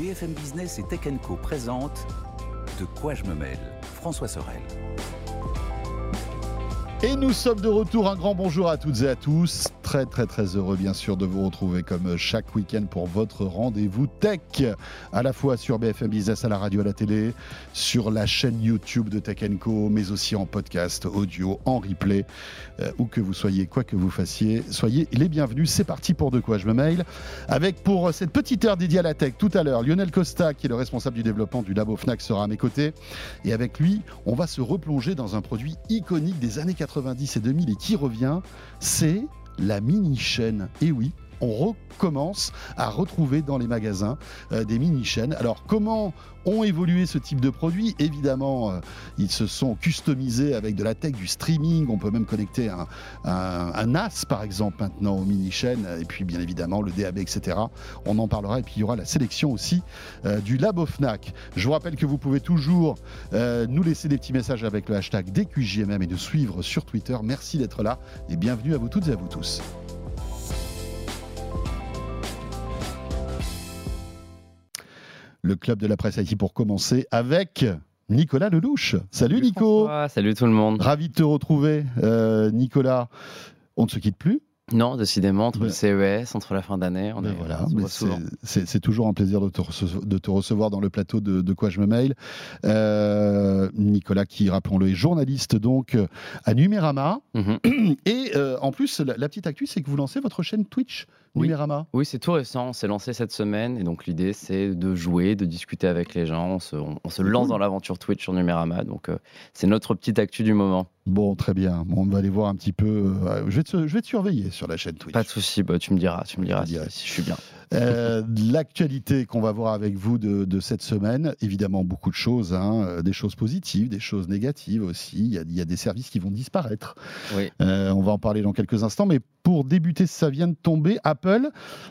BFM Business et Tech Co présente De quoi je me mêle François Sorel. Et nous sommes de retour. Un grand bonjour à toutes et à tous. Très très très heureux bien sûr de vous retrouver comme chaque week-end pour votre rendez-vous tech, à la fois sur BFM Business, à la radio, à la télé, sur la chaîne YouTube de Tech Co, mais aussi en podcast, audio, en replay, euh, où que vous soyez, quoi que vous fassiez, soyez les bienvenus. C'est parti pour de quoi je me mail. Avec pour cette petite heure dédiée à la tech tout à l'heure, Lionel Costa, qui est le responsable du développement du labo Fnac, sera à mes côtés. Et avec lui, on va se replonger dans un produit iconique des années 80 90 et 2000 et qui revient, c'est la mini-chaîne. Et oui, on recommence à retrouver dans les magasins euh, des mini-chaînes. Alors comment ont évolué ce type de produit Évidemment, euh, ils se sont customisés avec de la tech, du streaming. On peut même connecter un, un, NAS, par exemple, maintenant aux mini-chaînes. Et puis, bien évidemment, le DAB, etc. On en parlera. Et puis, il y aura la sélection aussi euh, du Labo Fnac. Je vous rappelle que vous pouvez toujours nous laisser des petits messages avec le hashtag DQJMM et nous suivre sur Twitter. Merci d'être là et bienvenue à vous toutes et à vous tous. Le club de la presse IT pour commencer avec Nicolas Lelouch. Salut, Nico. salut tout le monde. Ravi de te retrouver, euh, Nicolas. On ne se quitte plus. Non, décidément, entre le CES, entre la fin d'année, on, est, voilà, c'est toujours un plaisir de te, de te, recevoir dans le plateau de, de Quoi je me mail. Euh, Nicolas, qui, rappelons-le, est journaliste donc à Numérama. Mhm. Et euh, en plus, la, la petite actu, c'est que vous lancez votre chaîne Twitch oui, oui c'est tout récent. On s'est lancé cette semaine. Et donc, l'idée, c'est de jouer, de discuter avec les gens. On se, lance dans l'aventure Twitch sur Numérama. Donc, euh, c'est notre petite actu du moment. Bon, très bien. on va aller voir un petit peu. Euh, je, vais te, je vais te surveiller sur la chaîne Twitch. Pas de souci. Bah, tu me diras. Tu me diras si, je suis bien. Euh, l'actualité qu'on va voir avec vous de, cette semaine, évidemment beaucoup de choses, hein, des choses positives, des choses négatives aussi. Il y a, il y a des services qui vont disparaître. Oui. on va en parler dans quelques instants, mais pour débuter, ça vient de tomber. Apple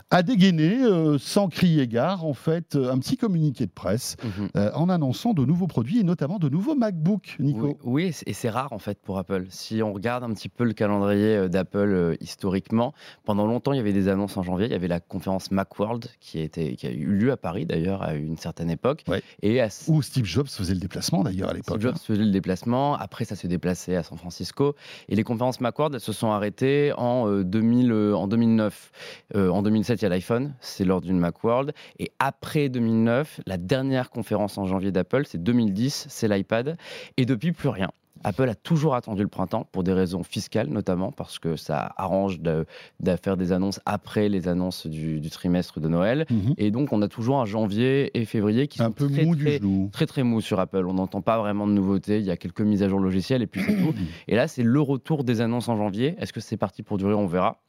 a dégainé, euh, sans crier gare, en fait, euh, un petit communiqué de presse mhm. euh, en annonçant de nouveaux produits et notamment de nouveaux MacBooks, Nico. Oui, et c'est rare en fait pour Apple. Si on regarde un petit peu le calendrier d'Apple historiquement, pendant longtemps il y avait des annonces en janvier. Il y avait la conférence Macworld qui a, été, qui a eu lieu à Paris d'ailleurs à une certaine époque. Et Où Steve Jobs faisait le déplacement d'ailleurs à l'époque. Steve Jobs hein. faisait le déplacement. Après, ça s'est déplacé à San Francisco. Et les conférences Macworld elles se sont arrêtées en 2000, euh, en 2009. Euh, en 2007, il y a l'iPhone, c'est lors d'une Macworld. Et après 2009, la dernière conférence en janvier d'Apple, c'est 2010, c'est l'iPad. Et depuis, plus rien. Apple a toujours attendu le printemps pour des raisons fiscales notamment parce que ça arrange de, faire des annonces après les annonces du, trimestre de Noël mhm. et donc on a toujours un janvier et février qui sont très, très, très, très mou sur Apple. On n'entend pas vraiment de nouveautés. Il y a quelques mises à jour logicielles et puis c'est tout. Et là c'est le retour des annonces en janvier. Est-ce que c'est parti pour durer? On verra.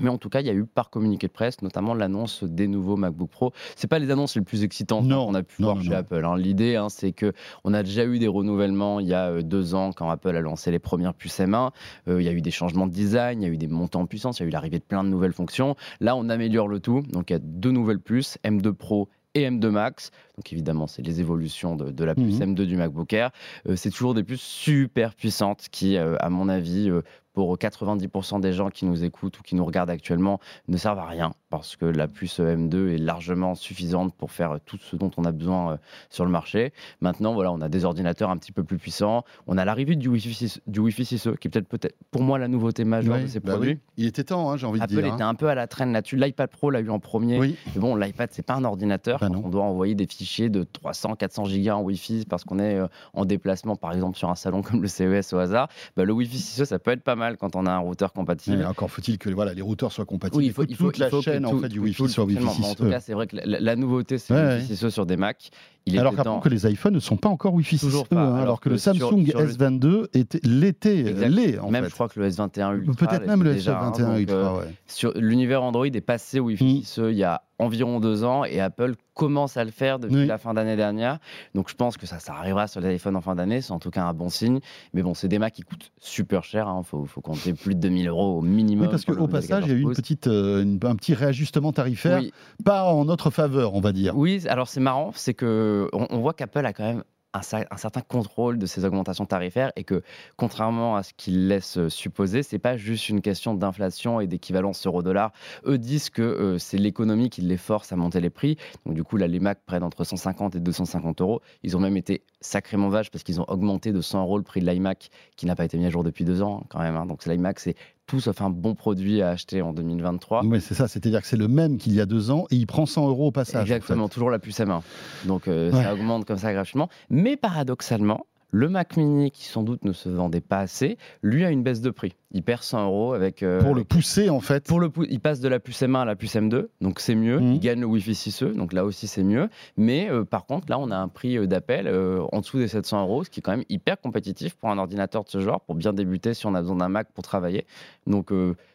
Mais en tout cas, il y a eu par communiqué de presse, notamment l'annonce des nouveaux MacBook Pro. C'est pas les annonces les plus excitantes qu'on a pu voir chez Apple. Hein. L'idée, hein, c'est que on a déjà eu des renouvellements il y a euh, deux ans quand Apple a lancé les premières puces M1. Euh, il y a eu des changements de design, il y a eu des montants en puissance, il y a eu l'arrivée de plein de nouvelles fonctions. Là, on améliore le tout. Donc, il y a deux nouvelles puces, M2 Pro et M2 Max. Donc évidemment, c'est les évolutions de, la puce M2 mhm. du MacBook Air. Euh, c'est toujours des puces super puissantes qui, à mon avis, pour 90% des gens qui nous écoutent ou qui nous regardent actuellement ne servent à rien parce que la puce M2 est largement suffisante pour faire tout ce dont on a besoin euh, sur le marché. Maintenant, voilà, on a des ordinateurs un petit peu plus puissants. On a l'arrivée du Wi-Fi 6, du Wi-Fi 6E qui est peut-être peut pour moi la nouveauté majeure de ces bah produits. Il était temps, hein, j'ai envie de dire. Apple était hein. un peu à la traîne là-dessus. L'iPad Pro l'a eu en premier. Mais bon, l'iPad c'est pas un ordinateur. Bah on doit envoyer des fichiers de 300, 400 gigas en Wi-Fi parce qu'on est euh, en déplacement, par exemple sur un salon comme le CES au hasard. Bah, le Wi-Fi 6E ça peut être pas mal quand on a un routeur compatible. encore faut-il que voilà, les routeurs soient compatibles. il faut, il faut toute la chaîne en fait, du Wi-Fi sur Wi-Fi 6. En tout cas, c'est vrai que la, nouveauté, c'est le Wi-Fi 6 sur des Macs. Il alors qu'après que les iPhones ne sont pas encore Wi-Fi 6, Toujours pas, hein, alors, que, le Samsung S22 était l'été, l'est en même je crois que le S21 Ultra. Peut-être même le S21 hein, Ultra. Euh, ouais. Sur l'univers Android est passé Wi-Fi 6 mm. il y a environ deux ans et Apple commence à le faire depuis la fin d'année dernière. Donc je pense que ça, ça arrivera sur les iPhones en fin d'année, c'est en tout cas un bon signe. Mais bon, c'est des Macs qui coûtent super cher, il hein. faut, faut, compter plus de 2000 euros au minimum. Oui, parce qu'au passage, il y a eu une petite, euh, un petit réajustement tarifaire, pas en notre faveur, on va dire. Oui, alors c'est marrant, c'est que on, voit qu'Apple a quand même un, certain contrôle de ces augmentations tarifaires et que, contrairement à ce qu'ils laissent euh, supposer, c'est pas juste une question d'inflation et d'équivalence euro-dollar. Eux disent que euh, c'est l'économie qui les force à monter les prix. Donc, du coup, là, les Mac prennent entre 150 et 250 euros. Ils ont même été sacrément vaches parce qu'ils ont augmenté de 100 euros le prix de l'iMac qui n'a pas été mis à jour depuis deux ans, quand même. Hein. Donc, l'iMac, c'est tout sauf un bon produit à acheter en 2023. Oui, c'est ça, c'est-à-dire que c'est le même qu'il y a deux ans et il prend 100 euros au passage. Exactement, toujours la puce M1. Donc euh, ça augmente comme ça gratuitement. Mais paradoxalement, le Mac Mini, qui sans doute ne se vendait pas assez, lui a une baisse de prix. Il perd 100 euros avec. Euh, pour le pousser, en fait. Pour le il passe de la puce M1 à la puce M2, donc c'est mieux. Mmh. Il gagne le Wi-Fi 6E, donc là aussi c'est mieux. Mais euh, par contre, là, on a un prix d'appel en dessous des 700 euros, ce qui est quand même hyper compétitif pour un ordinateur de ce genre, pour bien débuter si on a besoin d'un Mac pour travailler. Donc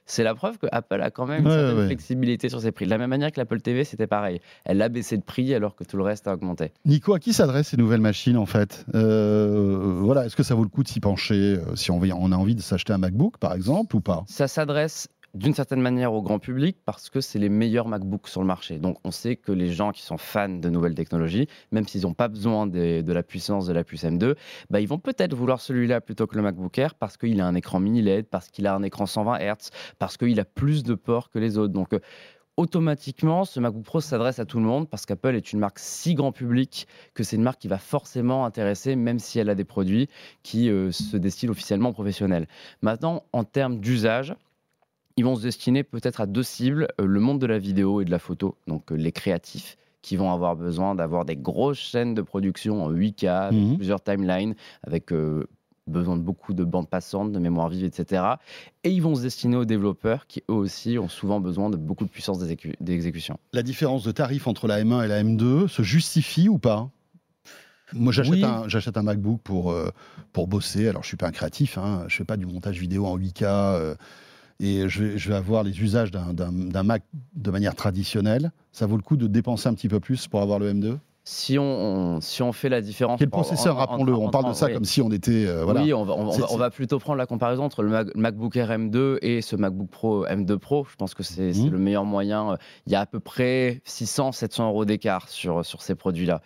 c'est la preuve que Apple a quand même une certaine flexibilité sur ses prix. De la même manière que l'Apple TV, c'était pareil. Elle a baissé de prix alors que tout le reste a augmenté. Nico, à qui s'adressent ces nouvelles machines en fait? Euh, Voilà, est-ce que ça vaut le coup de s'y pencher euh, si on, on a envie de s'acheter un MacBook par exemple ou pas? Ça s'adresse d'une certaine manière au grand public parce que c'est les meilleurs MacBooks sur le marché. Donc on sait que les gens qui sont fans de nouvelles technologies, même s'ils n'ont pas besoin de, la puissance de la puce M2, bah, ils vont peut-être vouloir celui-là plutôt que le MacBook Air parce qu'il a un écran mini LED, parce qu'il a un écran 120 Hz, parce qu'il a plus de ports que les autres. Euh, automatiquement, ce MacBook Pro s'adresse à tout le monde parce qu'Apple est une marque si grand public que c'est une marque qui va forcément intéresser, même si elle a des produits qui euh, se destinent officiellement aux professionnels. Maintenant, en termes d'usage, ils vont se destiner peut-être à deux cibles, euh, le monde de la vidéo et de la photo, donc euh, les créatifs qui vont avoir besoin d'avoir des grosses chaînes de production en 8K, mhm. plusieurs timelines, avec euh, besoin de beaucoup de bandes passantes, de mémoire vive, etc. Et ils vont se destiner aux développeurs qui, eux aussi, ont souvent besoin de beaucoup de puissance d'exécution. La différence de tarif entre la M1 et la M2 se justifie ou pas? Moi, j'achète un, un, MacBook pour, pour bosser. Alors, je suis pas un créatif, hein. je fais pas du montage vidéo en 8K et je vais, avoir les usages d'un Mac de manière traditionnelle, ça vaut le coup de dépenser un petit peu plus pour avoir le M2 si on, si on fait la différence. Quel processeur, rappelons-le On parle de ça comme si on était. Euh, oui, on va, on, va, plutôt prendre la comparaison entre le MacBook Air M2 et ce MacBook Pro M2 Pro. Je pense que c'est mhm. le meilleur moyen. Il y a à peu près 600-700 euros d'écart sur, sur ces produits-là.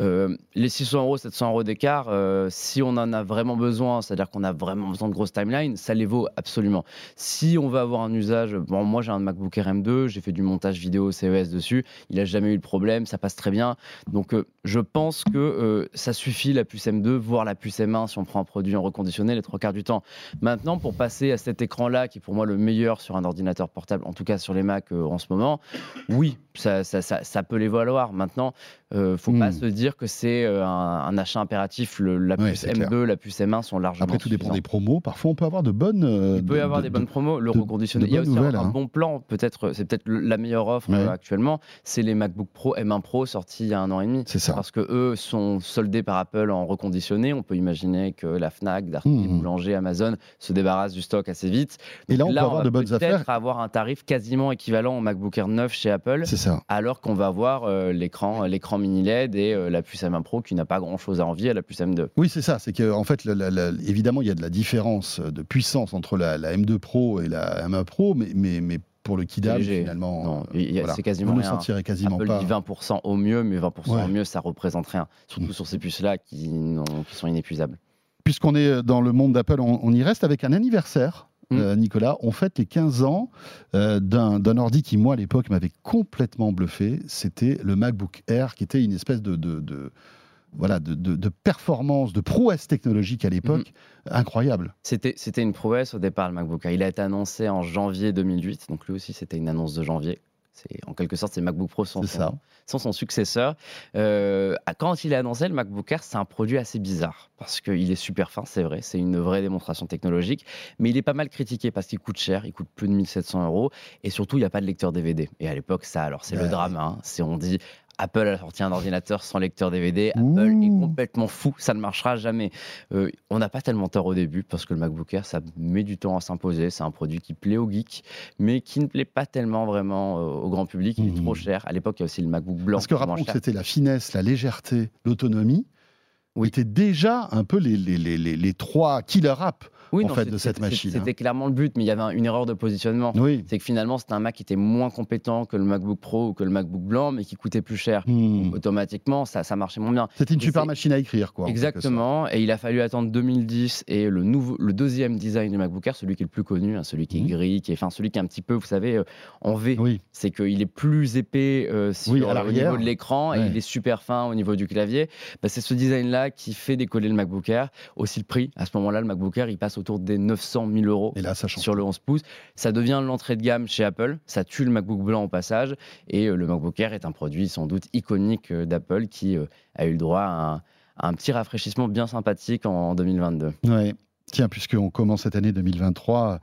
Euh, les 600 euros, 700 euros d'écart, euh, si on en a vraiment besoin, c'est-à-dire qu'on a vraiment besoin de grosses timelines, ça les vaut absolument. Si on veut avoir un usage, bon, moi j'ai un MacBook Air M2, j'ai fait du montage vidéo CES dessus, il n'a jamais eu de problème, ça passe très bien. Donc euh, je pense que ça suffit la puce M2, voire la puce M1 si on prend un produit en reconditionné les trois quarts du temps. Maintenant, pour passer à cet écran-là, qui est pour moi le meilleur sur un ordinateur portable, en tout cas sur les Mac en ce moment, oui, ça, peut les valoir. Maintenant, ne faut pas hmm. se dire que c'est euh, un, achat impératif. la puce M2, la puce M1 sont largement. Après, tout dépend des promos. Parfois, on peut avoir de bonnes. Euh, il peut y avoir des bonnes promos. Le reconditionné. Il y a aussi un, hein. bon plan. Peut-être, c'est peut-être la meilleure offre euh, actuellement. C'est les MacBook Pro M1 Pro sortis il y a un an et demi. C'est ça. Parce que eux sont soldés par Apple en reconditionné. On peut imaginer que la Fnac, Darty, mmh. Boulanger, Amazon se débarrassent du stock assez vite. et là, on peut avoir de bonnes affaires. avoir un tarif quasiment équivalent au MacBook Air 9 chez Apple. C'est ça. Alors qu'on va avoir l'écran, l'écran mini LED et la puce M1 Pro qui n'a pas grand-chose à envier à la puce M2. Oui, c'est ça. C'est qu'en en fait, évidemment, il y a de la différence de puissance entre la, M2 Pro et la M1 Pro, mais, mais, mais pour le kidal, finalement, c'est quasiment vous ne sentirez quasiment Apple pas. dit 20% au mieux, mais 20% au mieux, ça représente rien. Surtout sur ces puces-là qui, qui, sont inépuisables. Puisqu'on est dans le monde d'Apple, on, y reste avec un anniversaire. Mm. Euh, Nicolas, on fête les 15 ans euh, d'un ordi qui, moi, à l'époque, m'avait complètement bluffé. C'était le MacBook Air, qui était une espèce de, de voilà, de, de, performance, de prouesse technologique à l'époque, mhm. incroyable. C'était, c'était une prouesse au départ, le MacBook Il a été annoncé en janvier 2008, donc lui aussi c'était une annonce de janvier. C'est, en quelque sorte, c'est MacBook Pro sans, son, son, successeur. Euh, quand il a annoncé le MacBook Air, c'est un produit assez bizarre parce qu'il est super fin, c'est vrai, c'est une vraie démonstration technologique, mais il est pas mal critiqué parce qu'il coûte cher, il coûte plus de 1700 euros et surtout il n'y a pas de lecteur DVD. Et à l'époque, ça, alors c'est le drame. Hein. c'est on dit Apple a sorti un ordinateur sans lecteur DVD. Apple est complètement fou, ça ne marchera jamais. Euh, on n'a pas tellement tort au début parce que le MacBook Air, ça met du temps à s'imposer. C'est un produit qui plaît aux geeks, mais qui ne plaît pas tellement vraiment euh, au grand public. Il est trop mmh. cher. À l'époque, il y a aussi le MacBook blanc. Parce que rappelons que c'était la finesse, la légèreté, l'autonomie. Oui. étaient déjà un peu les, les, les, les trois killer apps Oui, en non, fait de cette machine. hein. C'était clairement le but, mais il y avait un- une erreur de positionnement. Oui. C'est que finalement, c'était un Mac qui était moins compétent que le MacBook Pro ou que le MacBook blanc, mais qui coûtait plus cher. Hmm. Automatiquement, ça, ça marchait moins bien. C'était une Et super machine à écrire, quoi. Exactement, et il a fallu attendre 2010 et le, nouveau, le deuxième design du MacBook Air, celui qui est le plus connu, hein, celui qui est Mhm. gris, qui est, enfin, celui qui est un petit peu, vous savez, euh, en V. Oui. C'est qu'il est plus épais euh, sur, Oui, à au niveau de l'écran et il est super fin au niveau du clavier. Bah, c'est ce design-là qui fait décoller le MacBook Air. Aussi le prix, à ce moment-là, le MacBook Air, il passe autour des 900 000 euros. Et là, ça change. Sur le 11 pouces, ça devient l'entrée de gamme chez Apple. Ça tue le MacBook blanc au passage. Et euh, le MacBook Air est un produit sans doute iconique euh, d'Apple qui euh, a eu le droit à un, à un petit rafraîchissement bien sympathique en, en 2022. Ouais. Tiens, puisqu'on commence cette année 2023,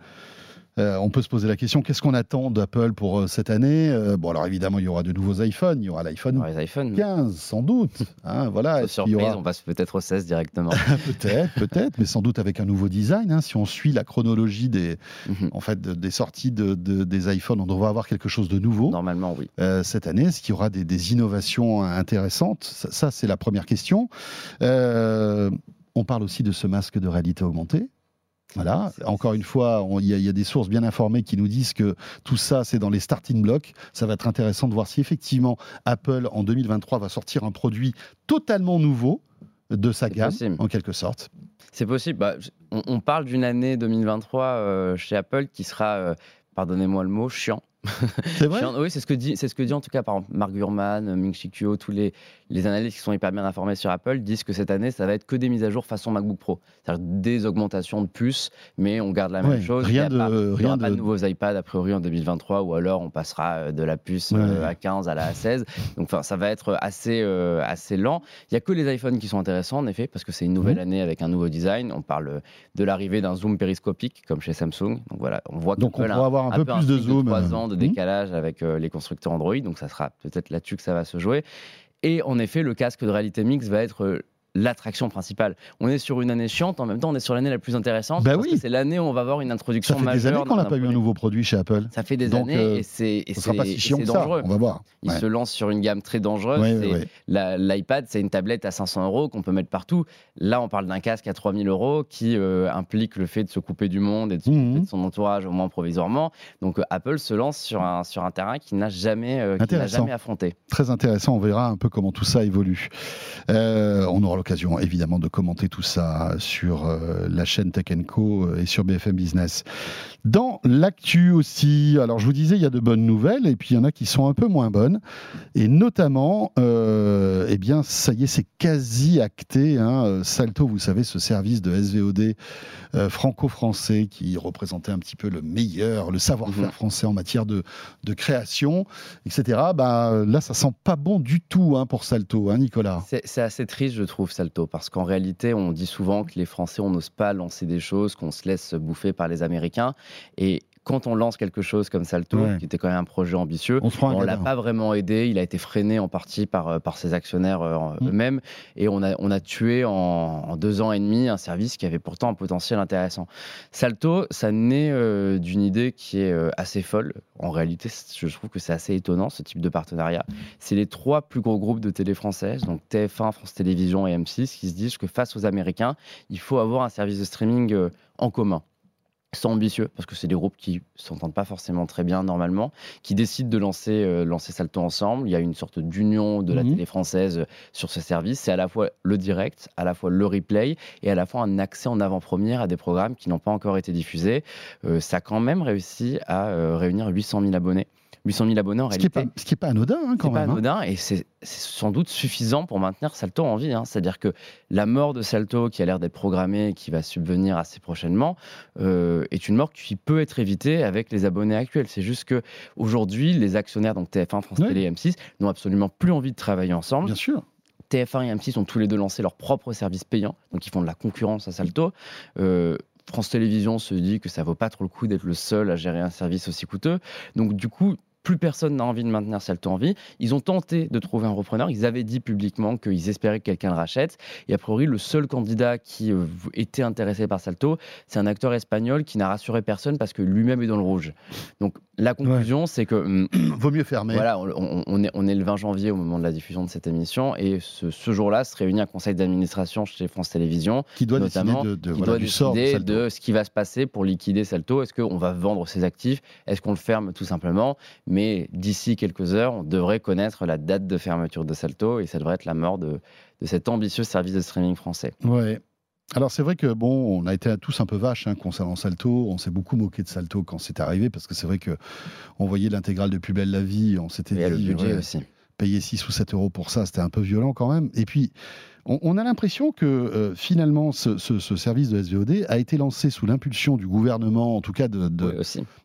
euh, on peut se poser la question qu'est-ce qu'on attend d'Apple pour euh, cette année? Euh, Bon, alors évidemment, il y aura de nouveaux iPhones. Il y aura l'iPhone Dans les iPhones, 15, sans doute. Hein, voilà. Surprise, aura- on passe peut-être au 16 directement. Peut-être, peut-être, mais sans doute avec un nouveau design. hein. Si on suit la chronologie des, Mhm. en fait, de- des sorties de- de- des iPhones, on devrait avoir quelque chose de nouveau. Normalement, oui. cette année Est-ce qu'il y aura des, des innovations intéressantes? Ça, ça, c'est la première question. On parle aussi de ce masque de réalité augmentée. Voilà, encore une fois, il y, a- il y a des sources bien informées qui nous disent que tout ça, c'est dans les starting blocks. Ça va être intéressant de voir si effectivement Apple, en 2023, va sortir un produit totalement nouveau de sa gamme, possible. en quelque sorte. C'est possible. Bah, on parle d'une année 2023 euh, chez Apple qui sera, euh, pardonnez-moi le mot, chiant. C'est vrai Oui, c'est ce que dit, c'est ce que dit en tout cas par exemple Mark Gurman, Ming Chi Kuo, tous les, les analystes qui sont hyper bien informés sur Apple disent que cette année, ça va être que des mises à jour façon MacBook Pro, c'est-à-dire des augmentations de puces, mais on garde la même Ouais, chose. rien de- pas, rien aura pas de- de nouveaux iPads a priori en 2023, ou alors on passera euh, de la puce Ouais. euh, à 15 à la A16. Donc enfin, ça va être assez euh, assez lent. Il y a que les iPhones qui sont intéressants en effet, parce que c'est une nouvelle Mhm. année avec un nouveau design. On parle de l'arrivée d'un zoom périscopique comme chez Samsung. Donc voilà, on voit Donc on pourra avoir un, peu plus de zoom. 3 ans de Hmm décalage avec euh, les constructeurs Android, donc ça sera peut-être là-dessus que ça va se jouer. Et en effet, le casque de réalité mixte va être euh, l'attraction principale. On est sur une année chiante, en même temps on est sur l'année la plus intéressante. Bah parce oui. que c'est l'année où on va avoir une Ça introduction fait des majeure. années qu'on n'a pas eu un nouveau produit chez Apple. Ça fait des Donc, années euh, et c'est que ça. dangereux. On va voir. Il Ouais. se lance sur une gamme très dangereuse. Ouais, ouais, L'iPad, c'est une tablette à 500 euros qu'on peut mettre partout. Là, on parle d'un casque à 3000 euros qui euh, implique le fait de se couper du monde et de se Mhm. couper de son entourage, au moins provisoirement. Donc, euh, Apple se lance sur un, sur un terrain qu'il n'a jamais, euh, Intéressant. jamais affronté. Très intéressant, on verra un peu comment tout ça évolue. On aura l'occasion évidemment de commenter tout ça sur euh, la chaîne Tech Co euh, et sur BFM Business. Dans l'actu aussi, alors je vous disais, il y a de bonnes nouvelles et puis il y en a qui sont un peu moins bonnes. Et notamment, euh, eh bien, ça y est, c'est quasi acté. hein. Salto, vous savez, ce service de SVOD euh, franco-français qui représentait un petit peu le meilleur, le savoir-faire Mhm. français en matière de, de création, etc. Bah, là, ça sent pas bon du tout hein, pour Salto, hein, Nicolas. C'est assez triste, je trouve, Salto, parce qu'en réalité, on dit souvent que les Français, on n'ose pas lancer des choses, qu'on se laisse bouffer par les Américains. Et quand on lance quelque chose comme Salto, Ouais. qui était quand même un projet ambitieux, On on l'a pas vraiment aidé. Il a été freiné en partie par, euh, par ses actionnaires euh, Mm. eux-mêmes. Et on a, on a tué en, en deux ans et demi un service qui avait pourtant un potentiel intéressant. Salto, ça naît euh, d'une idée qui est euh, assez folle. En réalité, je trouve que c'est assez étonnant ce type de partenariat. C'est les trois plus gros groupes de télé françaises, donc TF1, France Télévisions et M6, qui se disent que face aux Américains, il faut avoir un service de streaming euh, en commun. C'est ambitieux parce que c'est des groupes qui s'entendent pas forcément très bien normalement, qui décident de lancer, euh, lancer Salto ensemble. Il y a une sorte d'union de la Mhm. télé française euh, sur ce service. C'est à la fois le direct, à la fois le replay et à la fois un accès en avant-première à des programmes qui n'ont pas encore été diffusés. Euh, ça a quand même réussi à euh, réunir 800 000 abonnés. 800 000 abonnés en Ce qui n'est réalité. pas, ce qui est pas anodin hein, quand C'est pas même. hein. anodin et c'est sans doute suffisant pour maintenir Salto en vie. hein. C'est-à-dire que la mort de Salto, qui a l'air d'être programmée et qui va subvenir assez prochainement, euh, est une mort qui peut être évitée avec les abonnés actuels. C'est juste que aujourd'hui, les actionnaires, donc TF1, France Oui. Télé et M6, n'ont absolument plus envie de travailler ensemble. Bien sûr. TF1 et M6 ont tous les deux lancé leur propre service payant, donc ils font de la concurrence à Salto. Euh, France Télévisions se dit que ça vaut pas trop le coup d'être le seul à gérer un service aussi coûteux. Donc du coup, plus personne n'a envie de maintenir Salto en vie. Ils ont tenté de trouver un repreneur. Ils avaient dit publiquement qu'ils espéraient que quelqu'un le rachète. Et a priori, le seul candidat qui euh, était intéressé par Salto, c'est un acteur espagnol qui n'a rassuré personne parce que lui-même est dans le rouge. Donc la conclusion, c'est que hum, vaut mieux fermer. Voilà, on, est, on, est, le 20 janvier au moment de la diffusion de cette émission et ce, jour-là se réunit un conseil d'administration chez France Télévisions qui doit notamment, décider, de, de, décider de ce qui va se passer pour liquider Salto. Est-ce qu'on va vendre ses actifs? Est-ce qu'on le ferme tout simplement? Mais d'ici quelques heures, on devrait connaître la date de fermeture de Salto et ça devrait être la mort de, cet ambitieux service de streaming français. Ouais. Alors c'est vrai que bon, on a été tous un peu vaches hein, concernant Salto. On s'est beaucoup moqué de Salto quand c'est arrivé parce que c'est vrai que on voyait l'intégrale de Plus belle la vie. On s'était dit le budget aussi. Payer 6 ou 7 euros pour ça, c'était un peu violent quand même. Et puis on, a l'impression que euh, finalement ce, service de SVOD a été lancé sous l'impulsion du gouvernement, en tout cas de, de,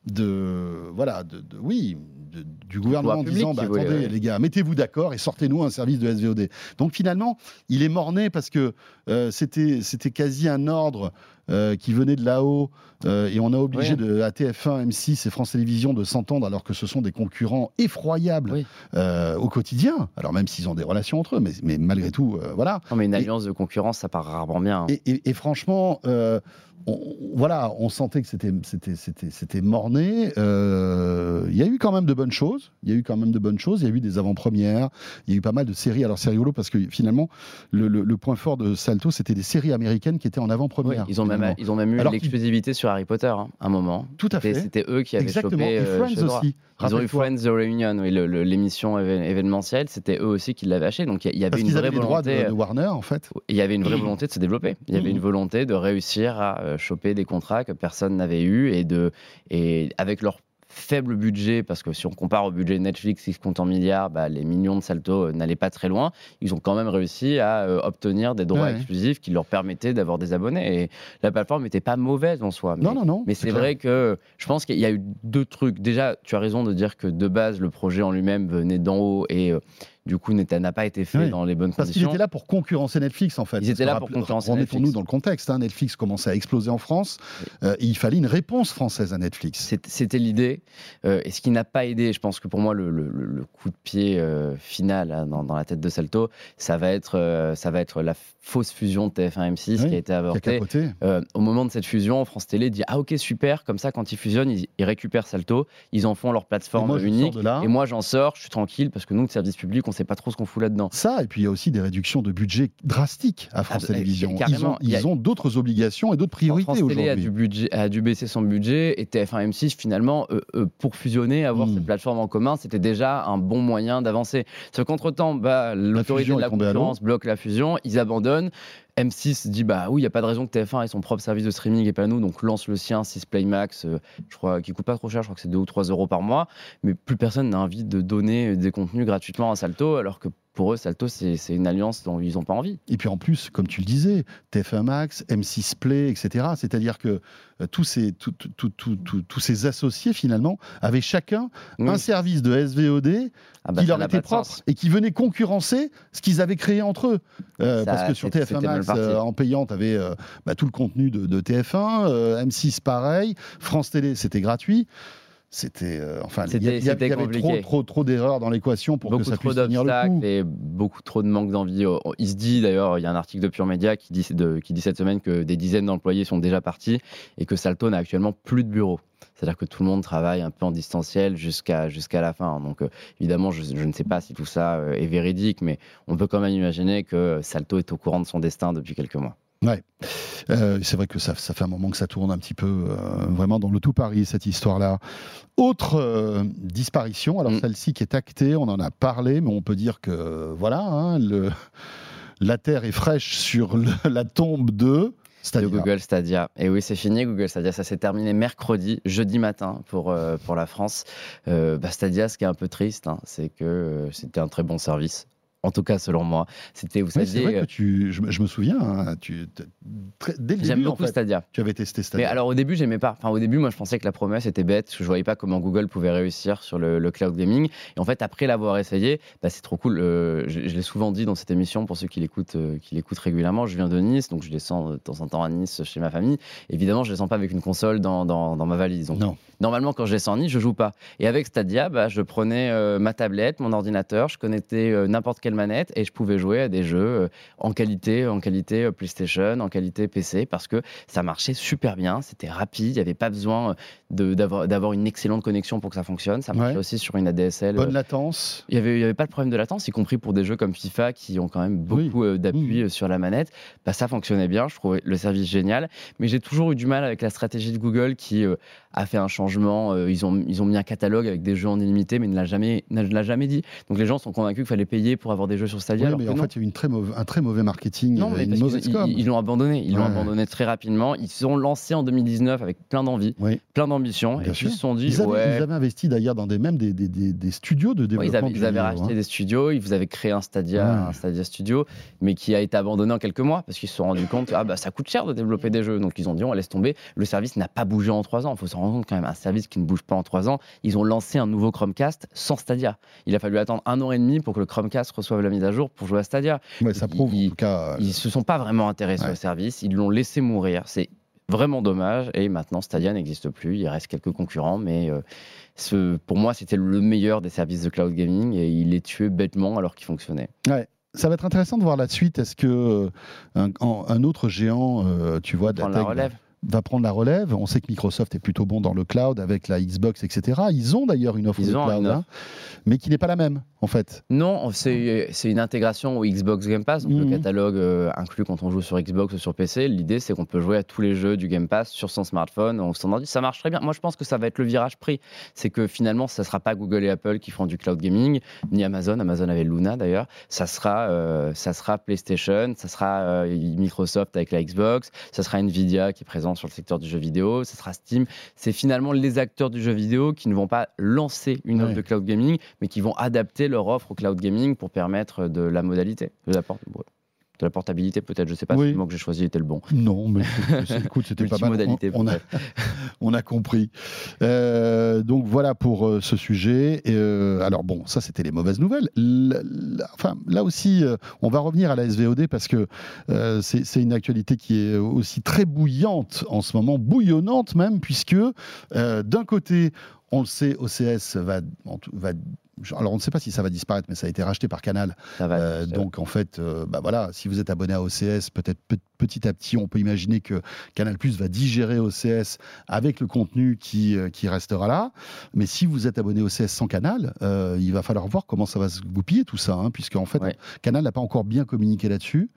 de voilà, de, oui, du gouvernement en disant bah, attendez les gars, mettez-vous d'accord et sortez-nous un service de SVOD. Donc finalement, il est mort-né parce que euh, c'était c'était quasi un ordre euh, qui venait de là-haut euh, et on a obligé de, à TF1, M6 et France Télévisions de s'entendre alors que ce sont des concurrents effroyables au quotidien. Alors même s'ils ont des relations entre eux, mais, mais malgré tout, voilà. Non, mais une alliance de concurrence, ça part rarement bien. Hein. Et, et, franchement, on, voilà, on sentait que c'était c'était morné. Euh, il y a eu quand même de bonnes choses. Il y a eu quand même de bonnes choses. Il y a eu des avant-premières. Il y a eu pas mal de séries. Alors c'est rigolo parce que finalement le, point fort de Salto c'était des séries américaines qui étaient en avant-première. ils ont même ils ont même eu l'exclusivité sur Harry Potter hein, un moment. Tout à fait. C'était eux qui avaient Exactement. chopé. Et euh, aussi. Ils ont eu Friends The Reunion, l'émission événementielle, c'était eux aussi qui l'avaient acheté. Donc il y avait une vraie volonté de, Warner en fait. Il y avait une vraie volonté de se développer. Il y avait une volonté de réussir à euh, choper des contrats que personne n'avait eu et de et avec leur faible budget, parce que si on compare au budget Netflix qui se compte en milliards, bah, les millions de Salto euh, n'allaient pas très loin. Ils ont quand même réussi à euh, obtenir des droits exclusifs qui leur permettaient d'avoir des abonnés. Et la plateforme n'était pas mauvaise en soi. Mais, non, non, non. Mais c'est vrai que je pense qu'il y a eu deux trucs. Déjà, tu as raison de dire que de base, le projet en lui-même venait d'en haut et euh, du coup, n'a pas été fait dans les bonnes Parce conditions. Parce qu'ils étaient là pour concurrencer Netflix, en fait. Ils étaient là pour concurrencer Netflix. nous dans le contexte. Hein. Netflix commençait à exploser en France. Euh, il fallait une réponse française à Netflix. C'était l'idée. Euh, et ce qui n'a pas aidé, je pense que pour moi, le, coup de pied euh, final hein, dans, la tête de Salto, ça va être, ça va être la fausse fusion de TF1-M6 qui a été avortée. au moment de cette fusion, France Télé dit Ah, ok, super. Comme ça, quand ils fusionnent, ils, récupèrent Salto. Ils en font leur plateforme unique. Et moi, j'en sors. Je suis tranquille parce que nous, le service public, on sait pas trop ce qu'on fout là-dedans. Ça, et puis il y a aussi des réductions de budget drastiques à France ah, Télévisions. Ils ont, ils ont d'autres obligations et d'autres priorités aujourd'hui. France Télé a dû, budget, a dû baisser son budget et TF1 M6, finalement, euh, euh, pour fusionner, avoir hmm. cette plateforme en commun, c'était déjà un bon moyen d'avancer. Sauf qu'entre-temps, bah, l'autorité de la concurrence bloque la fusion, ils abandonnent. M6 dit bah oui, il n'y a pas de raison que TF1 ait son propre service de streaming et pas nous, donc lance le sien, 6 Play Max, euh, je crois, qui coûte pas trop cher, je crois que c'est 2 ou 3 euros par mois, mais plus personne n'a envie de donner des contenus gratuitement à Salto, alors que pour eux, Salto, c'est une alliance dont ils n'ont pas envie. Et puis en plus, comme tu le disais, TF1 Max, M6 Play, etc. C'est-à-dire que euh, tous, ces, tous ces associés, finalement, avaient chacun un service de SVOD ah bah, qui leur était propre et qui venait concurrencer ce qu'ils avaient créé entre eux. Euh, parce que sur TF1 Max, euh, en payant, tu avais bah, tout le contenu de, de TF1, M6 pareil, France Télé, c'était gratuit c'était euh, enfin il y, avait trop trop trop d'erreurs dans l'équation pour que ça puisse tenir le coup. et beaucoup trop de manque d'envie oh, il se dit d'ailleurs il y a un article de Pure Media qui dit qui dit cette semaine que des dizaines d'employés sont déjà partis et que Salto n'a actuellement plus de bureau c'est-à-dire que tout le monde travaille un peu en distanciel jusqu'à jusqu'à la fin. Donc euh, évidemment, je, je, ne sais pas si tout ça euh, est véridique, mais on peut quand même imaginer que Salto est au courant de son destin depuis quelques mois. Ouais. Euh, c'est vrai que ça, ça, fait un moment que ça tourne un petit peu euh, vraiment dans le tout Paris, cette histoire-là. Autre euh, disparition, alors mm. celle-ci qui est actée, on en a parlé, mais on peut dire que voilà, hein, le, la terre est fraîche sur la tombe de. Stadia. Google Stadia. Et oui, c'est fini Google Stadia. Ça s'est terminé mercredi, jeudi matin pour, pour la France. Bah, Stadia, ce qui est un peu triste, hein, c'est que c'était un très bon service en tout cas selon moi. C'était, vous Oui, vrai euh, que tu, je, me- je me souviens, hein, tu, très- dès le en beaucoup fait, Stadia. tu avais testé Mais Stadia. alors au début, j'aimais pas. Enfin, au début, moi, je pensais que la promesse était bête, parce que je voyais pas comment Google pouvait réussir sur le, le cloud gaming. Et en fait, après l'avoir essayé, bah, c'est trop cool. Euh, je je l'ai souvent dit dans cette émission pour ceux qui l'écoutent, euh, qui l'écoutent régulièrement. Je viens de Nice, donc je descends de temps en temps à Nice chez ma famille. Évidemment, je descends pas avec une console dans, dans, dans ma valise. Donc, Non. Normalement, quand je descends à Nice, je joue pas. Et avec Stadia, bah, je prenais euh, ma tablette, mon ordinateur, je connectais n'importe manette et je pouvais jouer à des jeux euh, en qualité, en qualité euh, PlayStation, en qualité PC, parce que ça marchait super bien, c'était rapide, il n'y avait pas besoin euh, d'avoir une excellente connexion pour que ça fonctionne. Ça marchait Ouais. aussi sur une ADSL. Bonne latence. il n'y avait, y avait pas de problème de latence, y compris pour des jeux comme FIFA qui ont quand même beaucoup d'appui Mmh. euh, sur la manette. Bah, ça fonctionnait bien, je trouvais le service génial. Mais j'ai toujours eu du mal avec la stratégie de Google qui euh, a fait un changement. ils, ont, ils ont mis un catalogue avec des jeux en illimité, mais ne l'a jamais, ne l'a jamais dit. Donc les gens sont convaincus qu'il fallait payer pour avoir des jeux sur Stadia. Oui, alors mais que en non. fait, il y a eu une très mauva- un très mauvais marketing, Non, euh, mais une parce mauvaise qu'ils- com. ils l'ont abandonné. Ils l'ont Ouais. abandonné très rapidement. Ils se sont lancés en 2019 avec plein d'envie, Oui. plein d'ambition. Et puis ils se sont dit, Ils avaient, ouais, ils avaient investi d'ailleurs dans des, même des, des, des- des studios de Ouais, développement. ils avaient, de ils avaient vidéo, racheté hein. des studios, ils vous avaient créé un Stadia, Ouais. un Stadia Studio, mais qui a été abandonné en quelques mois parce qu'ils se sont rendus compte que ah, bah, ça coûte cher de développer des jeux. Donc ils ont dit on laisse tomber. Le service n'a pas bougé en trois ans. Il faut se rendre compte quand même, un service qui ne bouge pas en trois ans. Ils ont lancé un nouveau Chromecast sans Stadia. Il a fallu attendre un an et demi pour que le Chromecast reçoive la mise à jour pour jouer à Stadia. Ouais, ça prouve ils- en tout cas. euh, Ils se sont pas vraiment intéressés Ouais. au service, ils l'ont laissé mourir. C'est vraiment dommage. Et maintenant, Stadia n'existe plus. Il reste quelques concurrents, mais euh, ce, pour moi, c'était le meilleur des services de cloud gaming et il est tué bêtement alors qu'il fonctionnait. Ça va être intéressant de voir la suite. Est-ce que euh, un, autre géant, euh, tu vois, de la Prendre la tech, relève. Va prendre la relève On sait que Microsoft est plutôt bon dans le cloud avec la Xbox, etc. Ils ont d'ailleurs une offre Ils de cloud, offre. hein, mais qui n'est pas la même, en fait. Non, c'est une intégration au Xbox Game Pass, donc le Mhm. catalogue euh, inclus quand on joue sur Xbox ou sur PC. L'idée, c'est qu'on peut jouer à tous les jeux du Game Pass sur son smartphone. Ça marche très bien. Moi, je pense que ça va être le virage pris. C'est que finalement, ça sera pas Google et Apple qui feront du cloud gaming, ni Amazon. Amazon avait Luna d'ailleurs. Ça sera, euh, ça sera PlayStation, ça sera euh, Microsoft avec la Xbox, ça sera Nvidia qui est présent sur le secteur du jeu vidéo, ça sera Steam. C'est finalement les acteurs du jeu vidéo qui ne vont pas lancer une offre Ouais. de cloud gaming, mais qui vont adapter leur offre au cloud gaming pour permettre de la modalité, de la, port- de la portabilité peut-être. Je sais pas Oui. si le mot que j'ai choisi était le bon. Non, mais écoute, c'était pas mal. On, on a, peut-être. on a compris. Euh, donc voilà pour euh, ce sujet. Et, euh, alors bon, ça c'était les mauvaises nouvelles. L- enfin, là aussi, on va revenir à la SVOD parce que c'est une actualité qui est aussi très bouillante en ce moment, bouillonnante même, puisque d'un côté, on le sait, OCS va alors on ne sait pas si ça va disparaître, mais ça a été racheté par Canal. Ça va. Euh, donc en fait, euh, bah voilà, si vous êtes abonné à OCS, peut-être pe- petit à petit, on peut imaginer que Canal Plus va digérer OCS avec le contenu qui, euh, qui restera là. Mais si vous êtes abonné OCS sans Canal, euh, il va falloir voir comment ça va se goupiller tout ça, hein, puisque en fait, Ouais. Canal n'a pas encore bien communiqué là-dessus.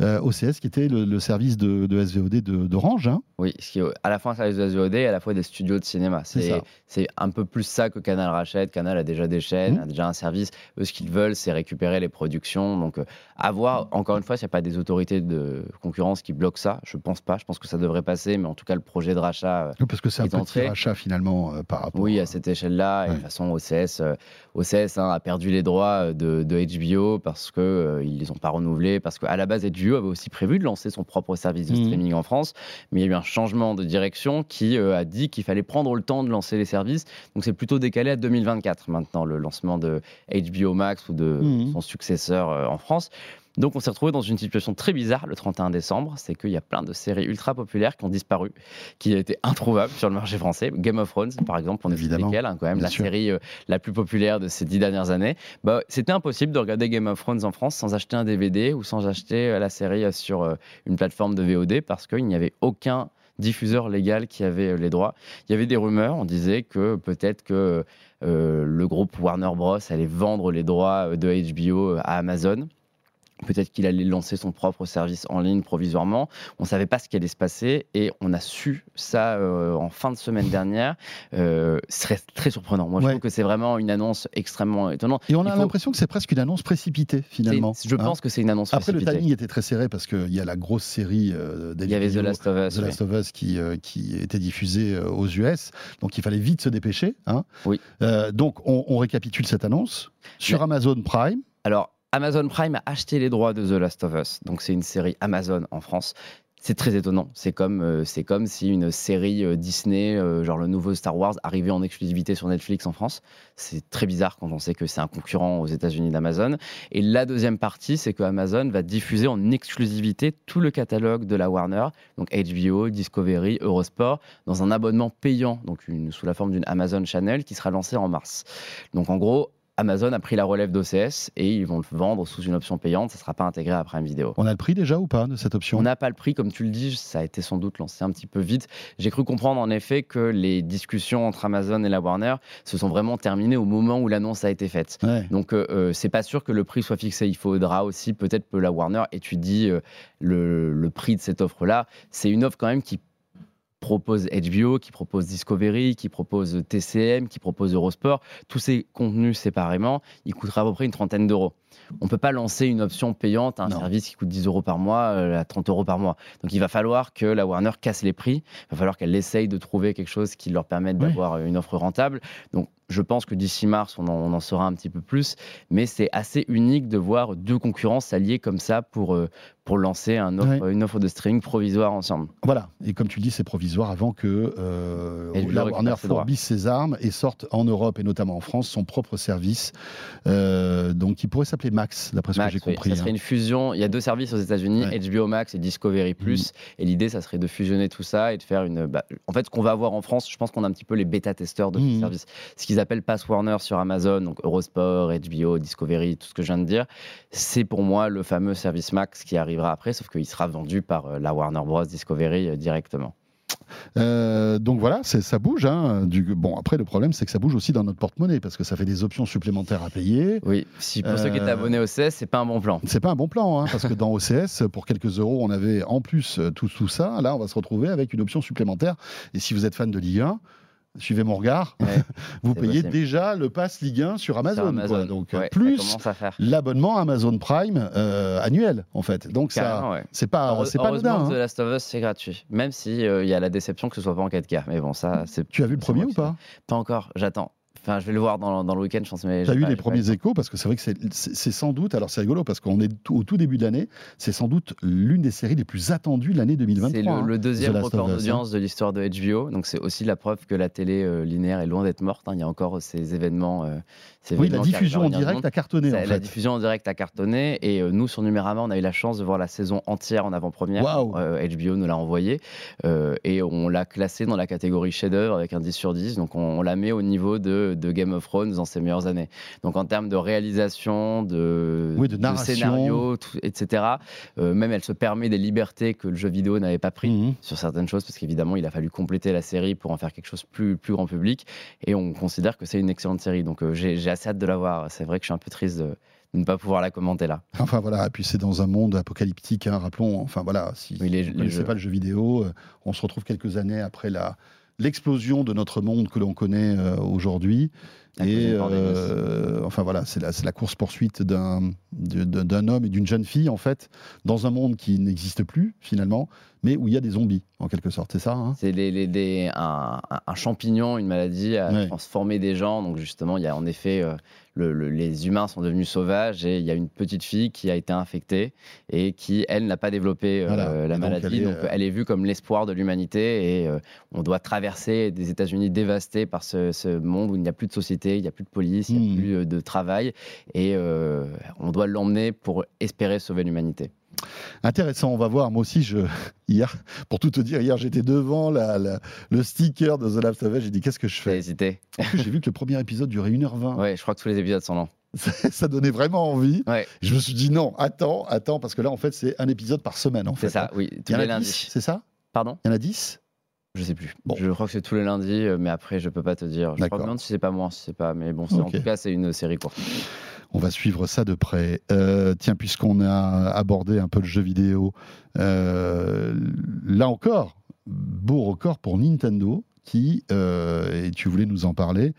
OCS qui était le, le service de, de SVOD de- d'Orange. hein. Oui, ce qui est à la fois un service de SVOD et à la fois des studios de cinéma. C'est un peu plus ça que Canal rachète. Canal a déjà des chaînes, Mhm. a déjà un service. Eux, ce qu'ils veulent, c'est récupérer les productions. Donc, euh, à voir, encore une fois, s'il n'y a pas des autorités de concurrence qui bloquent ça. Je pense pas. Je pense que ça devrait passer. Mais en tout cas, le projet de rachat. euh, Parce que c'est un petit rachat finalement euh, par rapport. Oui, à cette échelle-là. Et de toute façon, OCS, euh, OCS hein, a perdu les droits de, de HBO parce qu'ils ne les ont pas renouvelés. Parce qu'à la base, HBO avait aussi prévu de lancer son propre service de Mhm. streaming en France. Mais il y a eu un changement de direction qui a dit qu'il fallait prendre le temps de lancer les services. Donc c'est plutôt décalé à 2024 maintenant, le lancement de HBO Max ou de Mhm. son successeur euh, en France. Donc on s'est retrouvé dans une situation très bizarre le 31 décembre, c'est qu'il y a plein de séries ultra populaires qui ont disparu, qui étaient introuvables sur le marché français. Game of Thrones, par exemple, on est Évidemment. lesquels, hein, quand même, Bien la sûr. série euh, la plus populaire de ces dix dernières années. Bah, C'était impossible de regarder Game of Thrones en France sans acheter un DVD ou sans acheter euh, la série euh, sur une plateforme de VOD parce qu'il n'y avait aucun diffuseur légal qui avait euh, les droits. Il y avait des rumeurs, on disait que peut-être que euh, le groupe Warner Bros allait vendre les droits euh, de HBO à Amazon. Peut-être qu'il allait lancer son propre service en ligne provisoirement. On ne savait pas ce qui allait se passer et on a su ça euh, en fin de semaine dernière. Euh, ce serait très surprenant. Moi, je Ouais. trouve que c'est vraiment une annonce extrêmement étonnante. Et on a faut- l'impression que c'est presque une annonce précipitée C'est- finalement. Je hein. pense que c'est une annonce Après, le précipitée. timing était très serré parce qu'il y a la grosse série euh, Il y avait The Last of Us. The. Last of Us qui, euh, qui était diffusée aux US. Donc il fallait vite se dépêcher. hein. Oui. Donc on, on récapitule cette annonce sur Mais- Amazon Prime. Alors, Amazon Prime a acheté les droits de The Last of Us. Donc c'est une série Amazon en France. C'est très étonnant. C'est comme, euh, comme si une série euh, Disney, euh, genre le nouveau Star Wars, arrivait en exclusivité sur Netflix en France. C'est très bizarre quand on sait que c'est un concurrent aux États-Unis d'Amazon. Et la deuxième partie, c'est que Amazon va diffuser en exclusivité tout le catalogue de la Warner, donc HBO, Discovery, Eurosport, dans un abonnement payant, donc sous la forme d'une Amazon Channel qui sera lancé en mars. Donc en gros, Amazon a pris la relève d'OCS et ils vont le vendre sous une option payante. Ça ne sera pas intégré à Prime Video. On a le prix déjà ou pas de cette option? On n'a pas le prix, comme tu le dis, ça a été sans doute lancé un petit peu vite. J'ai cru comprendre en effet que les discussions entre Amazon et la Warner se sont vraiment terminées au moment où l'annonce a été faite. Donc euh, euh, c'est pas sûr que le prix soit fixé. Il faudra aussi peut-être que la Warner étudie euh, le, le prix de cette offre-là. C'est une offre quand même qui propose HBO, qui propose Discovery, qui propose TCM, qui propose Eurosport, tous ces contenus séparément, il coûtera à peu près une trentaine d'euros. On ne peut pas lancer une option payante, un service qui coûte 10 euros par mois, euh, à 30 euros par mois. Donc il va falloir que la Warner casse les prix, il va falloir qu'elle essaye de trouver quelque chose qui leur permette d'avoir une offre rentable. Donc je pense que d'ici mars, on en, saura un petit peu plus, mais c'est assez unique de voir deux concurrents s'allier comme ça pour, euh, pour lancer un offre, une offre de streaming provisoire ensemble. Voilà, et comme tu le dis, c'est provisoire avant que euh, la Warner fourbisse ses armes et sorte en Europe et notamment en France son propre service, euh, donc qui pourrait s'appeler Max, d'après ce que j'ai compris. Ça serait hein. une fusion. Il y a deux services aux États-Unis, HBO Max et Discovery Plus, mm. et l'idée, ça serait de fusionner tout ça et de faire une. Bah, en fait, ce qu'on va avoir en France, je pense qu'on a un petit peu les bêta-testeurs de ce mm. service. Ce qu'ils appellent Pass Warner sur Amazon, donc Eurosport, HBO, Discovery, tout ce que je viens de dire, c'est pour moi le fameux service Max qui arrivera après, sauf qu'il sera vendu par euh, la Warner Bros. Discovery euh, directement. Euh, donc voilà, ça bouge. Hein, du, bon, après, le problème, c'est que ça bouge aussi dans notre porte-monnaie parce que ça fait des options supplémentaires à payer. Oui, si pour ceux qui étaient abonnés au OCS, c'est pas un bon plan. C'est pas un bon plan hein, parce que dans OCS, pour quelques euros, on avait en plus tout, tout ça. Là, on va se retrouver avec une option supplémentaire. Et si vous êtes fan de Ligue 1, suivez mon regard, vous payez déjà le pass Ligue 1 sur Amazon. Donc plus l'abonnement Amazon Prime euh, annuel en fait. Donc ça, c'est pas, c'est pas anodin. Hein. The Last of Us c'est gratuit, même si euh, il y a la déception que ce soit pas en 4K. Mais bon ça, c'est. Tu as vu le premier ou pas? Pas encore. J'attends. Enfin, je vais le voir dans, dans le week-end, je pense. Mais as eu les premiers échos parce que c'est vrai que c'est sans doute. Alors c'est rigolo parce qu'on est au tout début de l'année. C'est sans doute l'une des séries les plus attendues de l'année 2023. C'est le, hein, deuxième record hein. d'audience de l'histoire de HBO. Donc c'est aussi la preuve que la télé euh, linéaire est loin d'être morte. Hein. Il y a encore ces événements. Euh, oui, la diffusion en direct a cartonné. en fait. La diffusion en direct a cartonné. Et euh, nous, sur Numérama, on a eu la chance de voir la saison entière en avant-première. HBO nous l'a envoyé. et on l'a classé dans la catégorie chef-d'œuvre avec un 10 sur 10. Donc on, la met au niveau de, de Game of Thrones dans ses meilleures années. Donc en termes de réalisation, de, de, scénario, etc., euh, même elle se permet des libertés que le jeu vidéo n'avait pas pris mhm. sur certaines choses, parce qu'évidemment, il a fallu compléter la série pour en faire quelque chose plus, plus grand public. Et on considère que c'est une excellente série. Donc euh, j'ai assez hâte de la voir. C'est vrai que je suis un peu triste de ne pas pouvoir la commenter là. Enfin voilà, et puis c'est dans un monde apocalyptique, hein, rappelons. Enfin voilà, si vous ne connaissez pas le jeu vidéo, euh, on se retrouve quelques années après la l'explosion de notre monde que l'on connaît aujourd'hui. Et euh, enfin voilà, c'est la, la course-poursuite d'un homme et d'une jeune fille, en fait, dans un monde qui n'existe plus, finalement, mais où il y a des zombies, en quelque sorte, c'est ça hein? C'est un, un, champignon, une maladie a transformé des gens, donc justement, il y a en effet euh, les humains sont devenus sauvages et il y a une petite fille qui a été infectée et qui, elle, n'a pas développé euh, la maladie. Donc, euh, elle, est, vue comme l'espoir de l'humanité et euh, on doit traverser des États-Unis dévastés par ce, monde où il n'y a plus de société, il n'y a plus de police, il n'y a hmm. plus de travail et on doit l'emmener pour espérer sauver l'humanité. Intéressant, on va voir. Moi aussi, je, hier, pour tout te dire, hier j'étais devant le sticker de The Last of Us. J'ai dit qu'est-ce que je fais? Hésité. J'ai vu que le premier épisode durait 1h20. Ouais, je crois que tous les épisodes sont longs. ça donnait vraiment envie. Je me suis dit non, attends, attends, parce que là en fait c'est un épisode par semaine en fait. C'est ça, oui, tous les lundis. C'est ça? Pardon? Il y en a 10 je sais plus. Bon. Je crois que c'est tous les lundis, euh, mais après, je peux pas te dire. Je crois que si c'est pas moi, si c'est pas. Mais bon, en tout cas, c'est une série courte. On va suivre ça de près. Euh, tiens, puisqu'on a abordé un peu le jeu vidéo, euh, là encore, beau record pour Nintendo qui, et tu voulais nous en parler,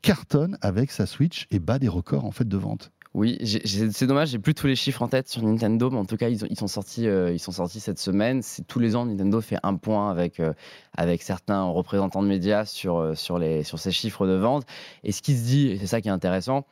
cartonne avec sa Switch et bat des records en fait de vente. Oui, c'est dommage, j'ai plus tous les chiffres en tête sur Nintendo, mais en tout cas, ils, ils sont, sortis, euh, ils sont sortis cette semaine. Tous les ans, Nintendo fait un point avec, euh, avec certains représentants de médias sur, euh, sur, les, sur ces chiffres de vente. Et ce qui se dit, et c'est ça qui est intéressant,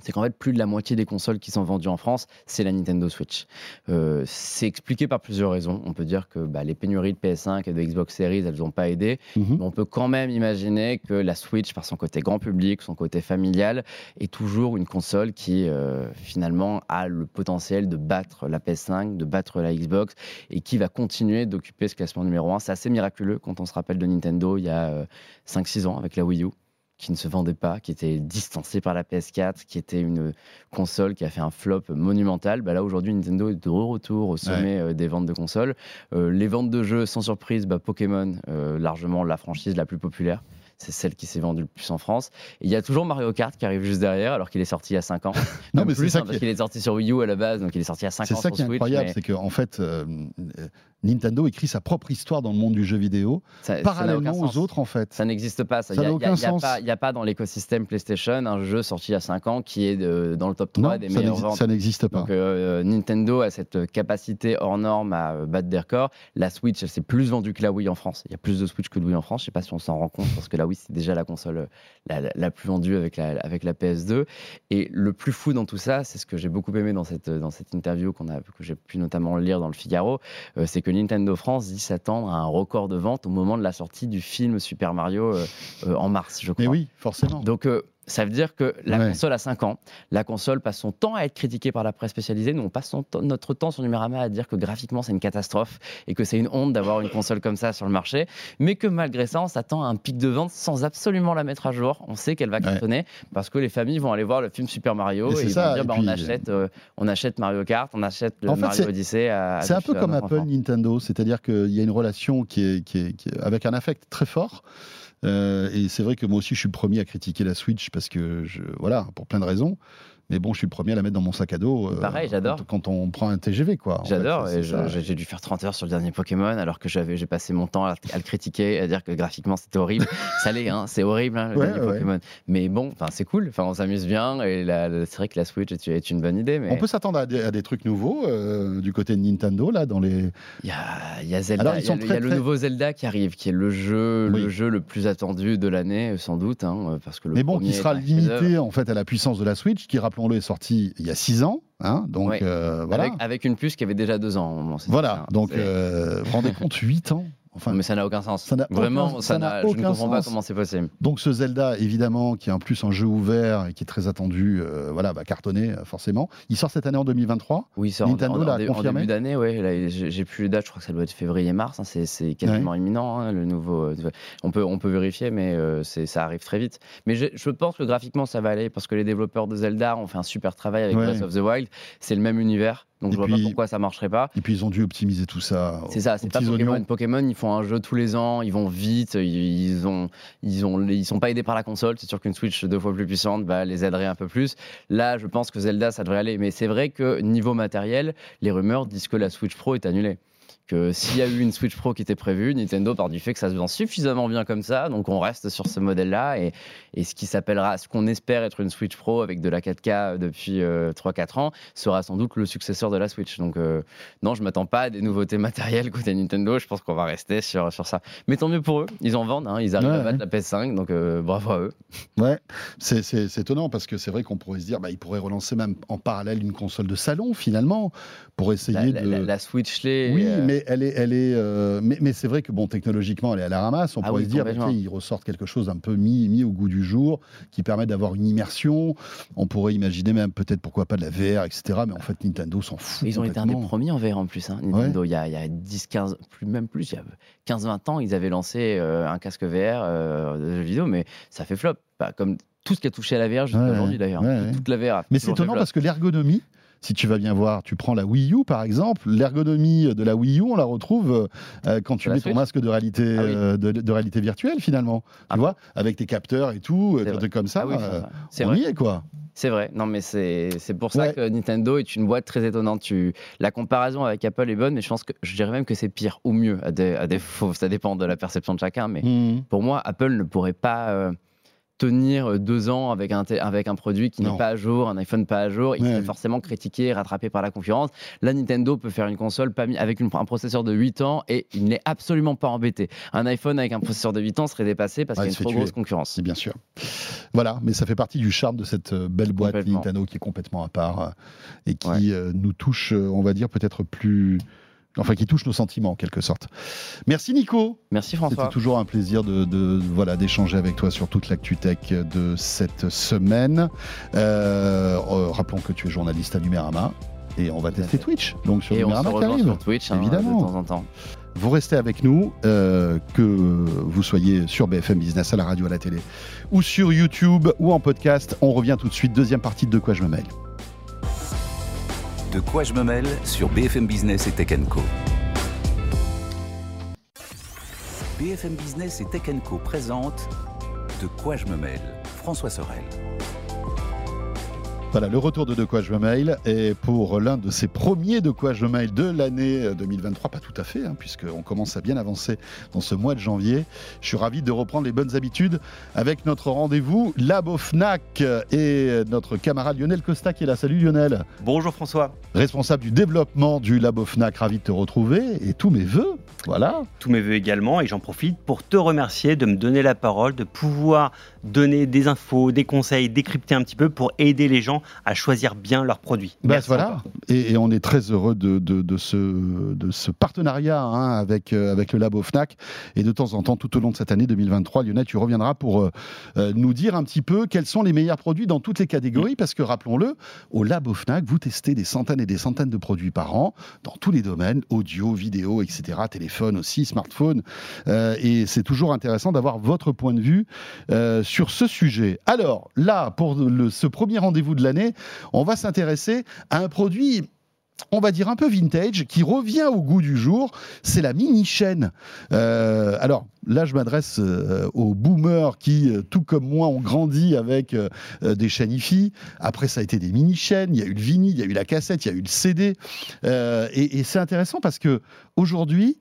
c'est qu'en fait, plus de la moitié des consoles qui sont vendues en France, c'est la Nintendo Switch. Euh, c'est expliqué par plusieurs raisons. On peut dire que bah, les pénuries de PS5 et de Xbox Series, elles n'ont pas aidé. Mhm. Mais on peut quand même imaginer que la Switch, par son côté grand public, son côté familial, est toujours une console qui, euh, finalement, a le potentiel de battre la PS5, de battre la Xbox, et qui va continuer d'occuper ce classement numéro 1. C'est assez miraculeux quand on se rappelle de Nintendo il y a 5-6 ans avec la Wii U qui ne se vendait pas, qui était distancée par la PS4, qui était une console qui a fait un flop monumental. Bah là, aujourd'hui, Nintendo est de retour au sommet euh, des ventes de consoles. Euh, les ventes de jeux, sans surprise, bah, Pokémon, euh, largement la franchise la plus populaire. C'est celle qui s'est vendue le plus en France. Et il y a toujours Mario Kart qui arrive juste derrière, alors qu'il est sorti il y a 5 ans. Non, mais c'est ça hein, qui parce qu'il est sorti sur Wii U à la base, donc il est sorti il y a 5 C'est ans ça sur qui est Switch. incroyable, mais c'est qu'en en fait, euh, Nintendo écrit sa propre histoire dans le monde du jeu vidéo, ça- parallèlement aux sens. autres en fait. Ça n'existe pas. Ça Il n'y n'a a, a y a pas dans l'écosystème PlayStation un jeu sorti il y a 5 ans qui est de- dans le top 3 Non, des n'exi- ventes. ça n'existe pas. Donc euh, Nintendo a cette capacité hors norme à euh, battre des records. La Switch, elle s'est plus vendue que la Wii en France. Il y a plus de Switch que de Wii en France. Je sais pas si on s'en rend compte parce que la Wii c'est déjà la console euh, la, la- la plus vendue avec la, avec la PS2. Et le plus fou dans tout ça, c'est ce que j'ai beaucoup aimé dans cette, dans cette interview qu'on a, que j'ai pu notamment lire dans le Figaro, euh, c'est que Nintendo France dit s'attendre à un record de vente au moment de la sortie du film Super Mario euh, euh, en mars, je crois. Mais oui, forcément. Donc, euh, ça veut dire que la Ouais. console a 5 ans. La console passe son temps à être critiquée par la presse spécialisée. Nous, on passe notre temps sur Numérama à dire que graphiquement, c'est une catastrophe et que c'est une honte d'avoir une console comme ça sur le marché. Mais que malgré ça, on s'attend à un pic de vente sans absolument la mettre à jour. On sait qu'elle va Ouais. cartonner parce que les familles vont aller voir le film Super Mario Et et, c'est ils ça, vont dire bah, puis, on, achète, euh, on achète Mario Kart, on achète le En fait, Mario Odyssey C'est un peu comme Apple. Nintendo, c'est-à-dire qu'il y a une relation qui est, qui est- qui est- avec un affect très fort. Euh, et c'est vrai que moi aussi, je suis le premier à critiquer la Switch parce que, je, voilà, pour plein de raisons. Mais bon, je suis le premier à la mettre dans mon sac à dos. euh, Pareil, j'adore. Quand, quand on prend un TGV, quoi. J'adore, et j'ai dû faire 30 heures sur le dernier Pokémon alors que j'avais j'ai passé mon temps à, à le critiquer, à dire que graphiquement c'était horrible. ça l'est, hein, c'est horrible hein, le Ouais, dernier ouais. Pokémon. Mais bon, c'est cool, enfin on s'amuse bien et c'est vrai que la Switch est, est une bonne idée. Mais On peut s'attendre à, des- à des trucs nouveaux euh, du côté de Nintendo, là, dans les. il y a, il y a Zelda, il y a, le- très, nouveau Zelda qui arrive, qui est le jeu, Oui. le jeu le plus attendu de l'année sans doute, hein, parce que le Mais bon, qui sera limité en fait à la puissance de la Switch, qui, rappelons-le, est sortie il y a 6 ans. Hein, donc euh, voilà. avec, avec une puce qui avait déjà deux ans. c'est Voilà, ça, donc c'est- euh, rendez compte, 8 ans Enfin, mais ça n'a aucun sens. ça Vraiment, aucun- ça n'a je ne comprends pas comment c'est possible. Donc ce Zelda, évidemment, qui est en plus un jeu ouvert et qui est très attendu, euh, voilà, va cartonner euh, forcément. Il sort cette année en 2023. Oui, ça, en- Nintendo en, l'a en dé- en confirmé début d'année, ouais, j'ai plus les dates, je crois que ça doit être février-mars, hein, c'est- quasiment imminent, hein, le nouveau. euh, on, peut, on peut vérifier, mais euh, ça arrive très vite. Mais je, je pense que graphiquement, ça va aller, parce que les développeurs de Zelda ont fait un super travail avec Ouais. Breath of the Wild, c'est le même univers, donc Et je vois puis- pas pourquoi ça marcherait pas. Et puis ils ont dû optimiser tout ça. C'est ça, c'est pas Pokémon. oignons. Pokémon, ils font un jeu tous les ans, ils vont vite, ils, ils ont, ils ont, ils sont pas aidés par la console. C'est sûr qu'une Switch deux fois plus puissante bah, les aiderait un peu plus. Là, je pense que Zelda, ça devrait aller. Mais c'est vrai que niveau matériel, les rumeurs disent que la Switch Pro est annulée. Que s'il y a eu une Switch Pro qui était prévue, Nintendo part du fait que ça se vend suffisamment bien comme ça, donc on reste sur ce modèle-là et, et ce qui s'appellera, ce qu'on espère être une Switch Pro avec de la 4K depuis euh, 3-4 ans, sera sans doute le successeur de la Switch. Donc euh, non, je m'attends pas à des nouveautés matérielles côté Nintendo. Je pense qu'on va rester sur, sur ça. Mais tant mieux pour eux. Ils en vendent. hein. Ils arrivent Ouais, à battre la PS5. Donc euh, bravo à eux. Ouais, c'est c'est- c'est étonnant parce que c'est vrai qu'on pourrait se dire, bah, ils pourraient relancer même en parallèle une console de salon finalement pour essayer la- de. la- la Switch Lite. Oui, euh, mais elle est, elle est, euh, mais, mais c'est vrai que bon, technologiquement, elle est à la ramasse. On Ah pourrait oui, se dire, bah, ils ressortent quelque chose d'un peu mis, mis au goût du jour, qui permet d'avoir une immersion. On pourrait imaginer même peut-être pourquoi pas de la VR, etc. Mais en fait, Nintendo s'en fout. Ils ont été un des premiers en VR en plus. hein, Nintendo, il, y a, il y a 10, 15, plus, même plus, il y a 15-20 ans, ils avaient lancé euh, un casque VR euh, de jeux vidéo, mais ça fait flop. Bah, comme tout ce qui a touché à la VR jusqu'à Ouais, aujourd'hui d'ailleurs. ouais, ouais. Toute la VR. Mais c'est étonnant parce que l'ergonomie, si tu vas bien voir, tu prends la Wii U par exemple, l'ergonomie de la Wii U, on la retrouve euh, quand tu mets ton masque de réalité, Ah oui. euh, de, de réalité virtuelle finalement. Tu Ah vois, avec tes capteurs et tout, des comme ça. Ah oui, euh, on vrai. y est quoi. C'est vrai, non mais c'est pour ça Ouais. que Nintendo est une boîte très étonnante. Tu... La comparaison avec Apple est bonne, mais je pense que je dirais même que c'est pire ou mieux à des, à des faux. Ça dépend de la perception de chacun, mais Mhm. pour moi, Apple ne pourrait pas euh, tenir deux ans avec un, avec un produit qui n'est pas à jour, un iPhone pas à jour. Il Ouais. serait forcément critiqué rattrapé par la concurrence. La Nintendo peut faire une console pas avec une- un processeur de 8 ans et il n'est absolument pas embêté. Un iPhone avec un processeur de 8 ans serait dépassé parce Ouais, qu'il y a une trop tuer. grosse concurrence. Bien sûr. Voilà, mais ça fait partie du charme de cette euh, belle boîte. Nintendo qui est complètement à part euh, et qui Ouais. euh, nous touche, euh, on va dire, peut-être plus. Enfin, qui touche nos sentiments en quelque sorte. Merci Nico. Merci C'était François. toujours un plaisir de, de- voilà d'échanger avec toi sur toute l'actu tech de cette semaine. Euh, euh, rappelons que tu es journaliste à Numérama et on va tester. Twitch. Donc sur Et on se Numérama qui arrive. sur Twitch hein, Évidemment. de temps en temps. Vous restez avec nous, euh, que vous soyez sur BFM Business, à la radio, à la télé, ou sur YouTube, ou en podcast. On revient tout de suite, deuxième partie de De quoi je me mêle. De quoi je me mêle sur BFM Business et Tech Co. BFM Business et Tech Co présente De quoi je me mêle François Sorel. Voilà, le retour de De quoi je me mail et pour l'un de ces premiers De quoi je me mail de l'année euh, 2023, pas tout à fait, hein, puisqu'on commence à bien avancer dans ce mois de janvier. Je suis ravi de reprendre les bonnes habitudes avec notre rendez-vous Lab au Fnac et notre camarade Lionel Costa qui est là. Salut Lionel, Bonjour François. responsable du développement du Lab au Fnac, ravi de te retrouver et tous mes voeux. Voilà, Tous mes voeux également et j'en profite pour te remercier de me donner la parole, de pouvoir donner des infos, des conseils, décrypter un petit peu pour aider les gens à choisir bien leurs produits. Bah, Merci voilà. Et, et on est très heureux de, de- de ce, de ce partenariat hein, avec, euh, avec le Labo FNAC. Et de temps en temps, tout au long de cette année 2023, Lionel, tu reviendras pour euh, euh, nous dire un petit peu quels sont les meilleurs produits dans toutes les catégories. Parce que rappelons-le, au Labo FNAC, vous testez des centaines et des centaines de produits par an dans tous les domaines, audio, vidéo, etc., téléphone aussi, smartphone. Euh, et c'est toujours intéressant d'avoir votre point de vue euh, sur ce sujet. Alors là, pour ce premier rendez-vous de l'année, on va s'intéresser à un produit on va dire un peu vintage, qui revient au goût du jour, c'est la mini-chaîne. Euh, alors là, je m'adresse euh, aux boomers qui, euh, tout comme moi, ont grandi avec des chaînes IFI. Après, ça a été des mini-chaînes, il y a eu le vinyle, il y a eu la cassette, il y a eu le CD. Et c'est intéressant parce que aujourd'hui,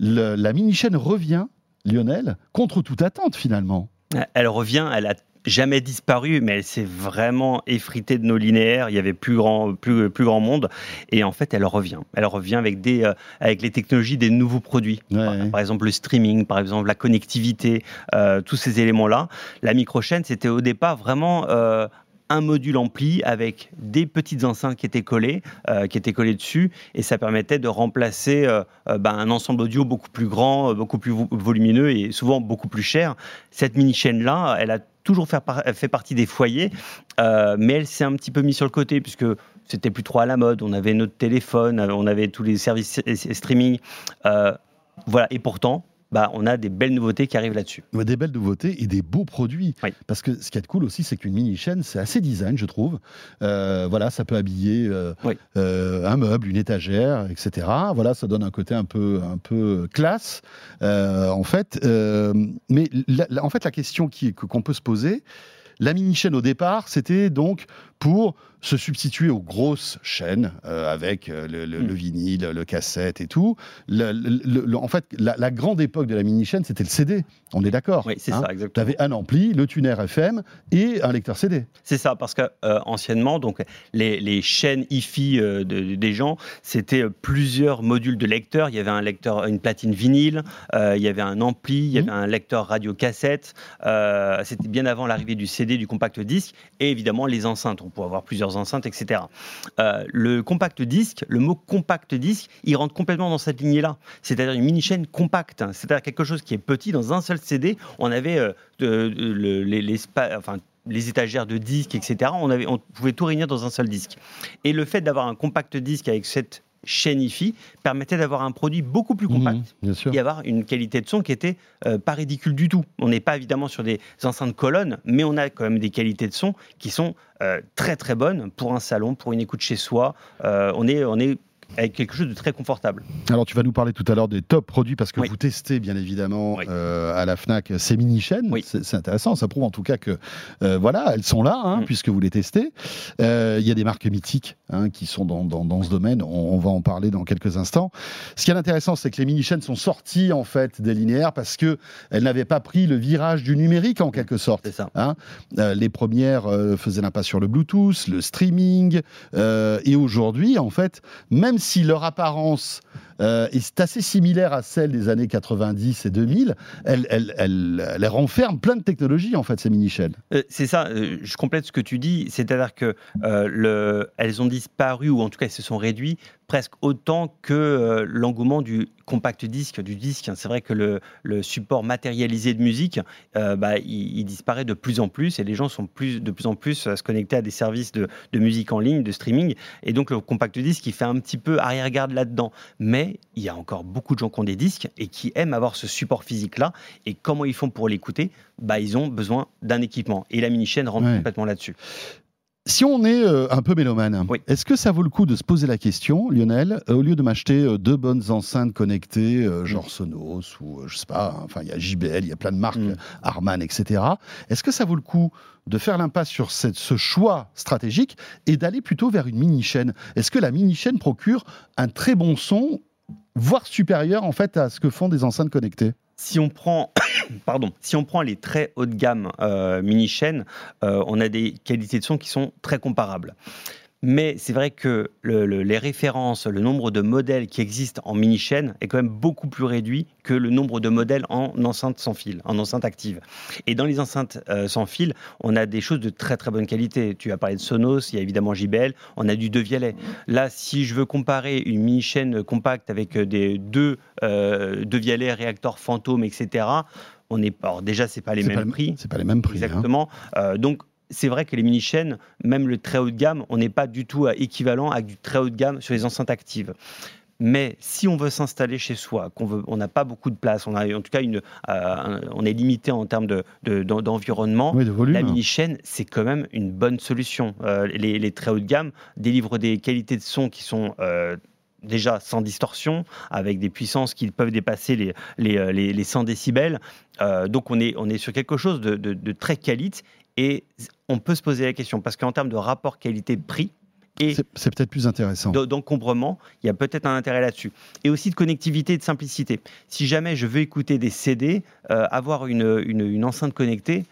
la mini-chaîne revient, Lionel, contre toute attente finalement. Elle revient, elle a jamais disparu, mais elle s'est vraiment effritée de nos linéaires. Il y avait plus grand, plus, plus grand monde, et en fait, elle revient. Elle revient avec des, euh, avec les technologies des nouveaux produits. Ouais. Par, par exemple, le streaming, par exemple, la connectivité, euh, tous ces éléments-là. La micro-chaîne, c'était au départ vraiment euh, un module ampli avec des petites enceintes qui étaient collées, euh, qui étaient collées dessus, et ça permettait de remplacer euh, euh, ben, un ensemble audio beaucoup plus grand, euh, beaucoup plus vo- volumineux et souvent beaucoup plus cher. Cette mini-chaîne-là, elle a toujours fait, par- fait partie des foyers, mais elle s'est un petit peu mise sur le côté puisque c'était plus trop à la mode. On avait notre téléphone, on avait tous les services streaming. voilà, et pourtant, bah, on a des belles nouveautés qui arrivent là-dessus. Ouais, Des belles nouveautés et des beaux produits. Oui. Parce que ce qui est cool aussi, c'est qu'une mini-chaîne, c'est assez design, je trouve. Euh, voilà, ça peut habiller euh, Oui. euh, un meuble, une étagère, etc. Voilà, ça donne un côté un peu, un peu classe, en fait. Mais la- la- en fait, la question qu'on peut se poser, la mini-chaîne au départ, c'était donc pour se substituer aux grosses chaînes euh, avec euh, le, le- Mm. le vinyle, le cassette et tout. Le- en fait, la, la grande époque de la mini-chaîne, c'était le CD. On est d'accord Oui, c'est hein ça, Tu exactement. avais un ampli, le tuner FM et un lecteur CD. C'est ça, parce que euh, anciennement, donc les, les chaînes hi-fi euh, de- des gens, c'était plusieurs modules de lecteurs. Il y avait un lecteur, une platine vinyle, il y avait un ampli, il y avait un lecteur radio cassette. C'était bien avant l'arrivée du CD, du compact disque, et évidemment les enceintes. On pouvait avoir plusieurs enceintes, etc. Euh, le compact disque, le mot compact disque, il rentre complètement dans cette lignée-là. C'est-à-dire une mini chaîne compacte. C'est-à-dire quelque chose qui est petit dans un seul CD. On avait euh, les, les enfin, les étagères de disques, etc. On, avait, on pouvait tout réunir dans un seul disque. Et le fait d'avoir un compact disque avec cette chaîne hi-fi permettait d'avoir un produit beaucoup plus compact sûr. et avoir une qualité de son qui était euh, pas ridicule du tout. On n'est pas évidemment sur des enceintes colonnes, mais on a quand même des qualités de son qui sont euh, très très bonnes pour un salon, pour une écoute chez soi. Euh, on est on est avec quelque chose de très confortable. Alors tu vas nous parler tout à l'heure des top produits parce que vous testez bien évidemment euh, à la Fnac ces mini chaînes. C'est intéressant, ça prouve en tout cas que euh, voilà, elles sont là hein, mm. puisque vous les testez. Euh, il y a des marques mythiques hein, qui sont dans, dans, ce domaine. On, va en parler dans quelques instants. Ce qui est intéressant, c'est que les mini chaînes sont sorties en fait des linéaires parce que elles n'avaient pas pris le virage du numérique en quelque sorte. Ça. Hein. les premières faisaient l'impasse sur le Bluetooth, le streaming, et aujourd'hui en fait, même si leur apparence euh, est assez similaire à celle des années 90 et 2000, elle, renferme plein de technologies, en fait, ces mini-chaînes. Euh, c'est ça, euh, je complète ce que tu dis, c'est-à-dire que le, elles ont disparu, ou en tout cas elles se sont réduites, presque autant que l'engouement du compact disque, du disque. C'est vrai que le, le, support matérialisé de musique, bah, il, disparaît de plus en plus et les gens sont plus, de plus en plus à se connecter à des services de, de musique en ligne, de streaming. Et donc le compact disque, il fait un petit peu arrière-garde là-dedans. Mais il y a encore beaucoup de gens qui ont des disques et qui aiment avoir ce support physique-là. Et comment ils font pour l'écouter? Bah, Ils ont besoin d'un équipement. Et la mini-chaîne rentre complètement là-dessus. Si on est euh, un peu mélomane, est-ce que ça vaut le coup de se poser la question, Lionel, euh, au lieu de m'acheter euh, deux bonnes enceintes connectées, genre mm. Sonos ou je sais pas, hein, enfin il y a JBL, il y a plein de marques, mm. Harman, etc. Est-ce que ça vaut le coup de faire l'impasse sur cette, ce choix stratégique et d'aller plutôt vers une mini chaîne Est-ce que la mini chaîne procure un très bon son voire supérieur en fait à ce que font des enceintes connectées si on prend, pardon, si on prend les très haut de gamme euh, mini chaînes, euh, on a des qualités de son qui sont très comparables. Mais c'est vrai que les références, le nombre de modèles qui existent en mini-chaîne est quand même beaucoup plus réduit que le nombre de modèles en enceinte sans fil, en enceinte active. Et dans les enceintes euh, sans fil, on a des choses de très très bonne qualité. Tu as parlé de Sonos, il y a évidemment JBL, on a du De Là, si je veux comparer une mini-chaîne compacte avec des deux euh, De réacteurs fantômes, etc., on est, alors déjà, c'est pas les mêmes prix. C'est pas les mêmes prix. Hein. Exactement. Euh, donc, c'est vrai que les mini-chaînes, même le très haut de gamme, on n'est pas du tout équivalent avec du très haut de gamme sur les enceintes actives. Mais si on veut s'installer chez soi, qu'on on n'a pas beaucoup de place, on a en tout cas une, euh, on est limité en termes d'environnement, de, la mini chaîne c'est quand même une bonne solution. Euh, les, très haut de gamme délivrent des qualités de son qui sont euh, déjà sans distorsion, avec des puissances qui peuvent dépasser les, les, les 100 décibels. donc on est, on est sur quelque chose de, de très qualite et on peut se poser la question, parce qu'en termes de rapport qualité-prix, et c'est peut-être plus intéressant. D'encombrement, il y a peut-être un intérêt là-dessus. Et aussi de connectivité et de simplicité. Si jamais je veux écouter des CD, euh, avoir une, une, enceinte connectée,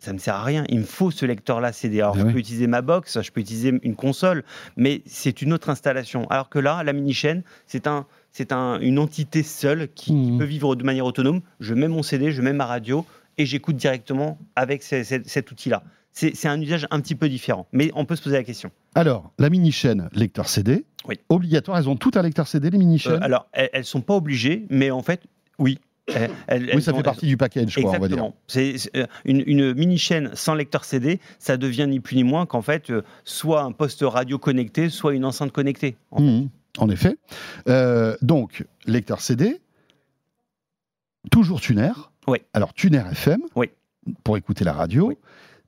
ça ne me sert à rien. Il me faut ce lecteur-là CD. Alors, je peux utiliser ma box, je peux utiliser une console, mais c'est une autre installation. Alors que là, la mini-chaîne, c'est un, c'est un, une entité seule qui, mmh. peut vivre de manière autonome. Je mets mon CD, je mets ma radio, et j'écoute directement avec cet outil-là. C'est un usage un petit peu différent, mais on peut se poser la question. Alors, la mini-chaîne lecteur CD, oui. obligatoire, elles ont tout un lecteur CD, les mini-chaînes euh, Alors, elles ne sont pas obligées, mais en fait, oui, oui, ça fait partie du package, je crois, on va dire. C'est euh, une, une mini-chaîne sans lecteur CD, ça devient ni plus ni moins qu'en fait, euh, soit un poste radio connecté, soit une enceinte connectée. En, mmh, effet. donc, lecteur CD, toujours tuner, oui. Alors, Tuner FM, oui. pour écouter la radio,